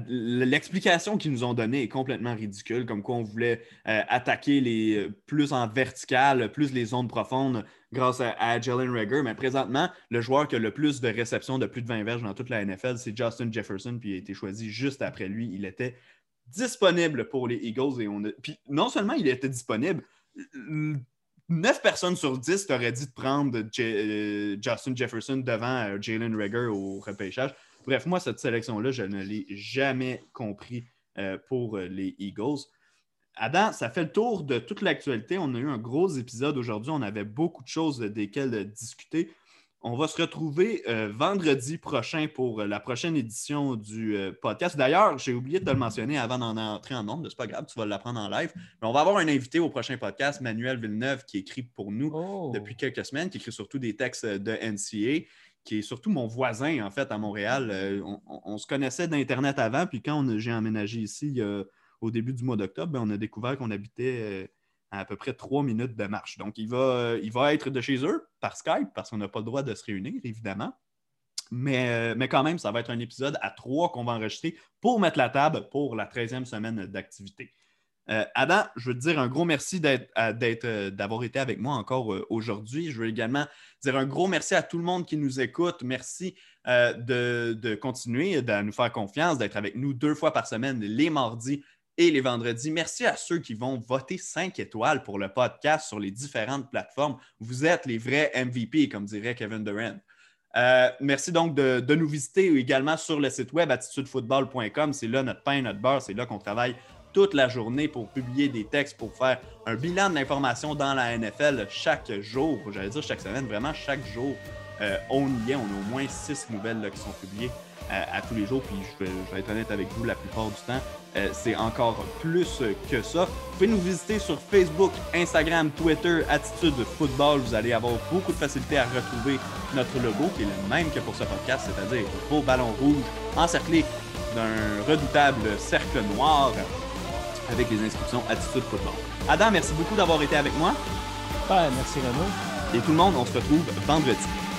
L'explication qu'ils nous ont donnée est complètement ridicule, comme quoi on voulait euh, attaquer les euh, plus en vertical, plus les zones profondes grâce à, Jalen Rager. Mais présentement, le joueur qui a le plus de réceptions de plus de 20 verges dans toute la NFL, c'est Justin Jefferson, puis il a été choisi juste après lui. Il était disponible pour les Eagles et Puis non seulement il était disponible, 9 personnes sur 10 t'auraient dit de prendre euh, Justin Jefferson devant euh, Jalen Rager au repêchage. Bref, moi, cette sélection-là, je ne l'ai jamais compris euh, pour les Eagles. Adam, ça fait le tour de toute l'actualité. On a eu un gros épisode aujourd'hui. On avait beaucoup de choses desquelles discuter. On va se retrouver euh, vendredi prochain pour euh, la prochaine édition du euh, podcast. D'ailleurs, j'ai oublié de te le mentionner avant d'en entrer en nombre. C'est pas grave, tu vas l'apprendre en live. Mais on va avoir un invité au prochain podcast, Manuel Villeneuve, qui écrit pour nous oh. depuis quelques semaines, qui écrit surtout des textes de NCA, qui est surtout mon voisin, en fait, à Montréal. On, se connaissait d'Internet avant, puis quand j'ai emménagé ici au début du mois d'octobre, ben, on a découvert qu'on habitait à, peu près trois minutes de marche. Donc, il va, il va être de chez eux par Skype parce qu'on n'a pas le droit de se réunir, évidemment. Mais, euh, mais, quand même, ça va être un épisode à trois qu'on va enregistrer pour mettre la table pour la 13e semaine d'activité. Euh, Adam, je veux te dire un gros merci euh, d'avoir été avec moi encore aujourd'hui. Je veux également dire un gros merci à tout le monde qui nous écoute. Merci de, de, continuer à nous faire confiance, d'être avec nous deux fois par semaine, les mardis et les vendredis. Merci à ceux qui vont voter 5 étoiles pour le podcast sur les différentes plateformes. Vous êtes les vrais MVP, comme dirait Kevin Durant. Euh, merci donc de, nous visiter également sur le site web attitudefootball.com. C'est là notre pain, notre beurre. C'est là qu'on travaille toute la journée pour publier des textes, pour faire un bilan de l'information dans la NFL chaque jour. J'allais dire chaque semaine, vraiment chaque jour. Euh, on y est. On a au moins six nouvelles qui sont publiées à, tous les jours. Puis je vais, être honnête avec vous, la plupart du temps, euh, c'est encore plus que ça. Vous pouvez nous visiter sur Facebook, Instagram, Twitter, Attitude Football. Vous allez avoir beaucoup de facilité à retrouver notre logo, qui est le même que pour ce podcast, c'est-à-dire beau ballon rouge encerclé d'un redoutable cercle noir avec les inscriptions Attitude Football. Adam, merci beaucoup d'avoir été avec moi. merci Renaud. Et tout le monde, on se retrouve vendredi.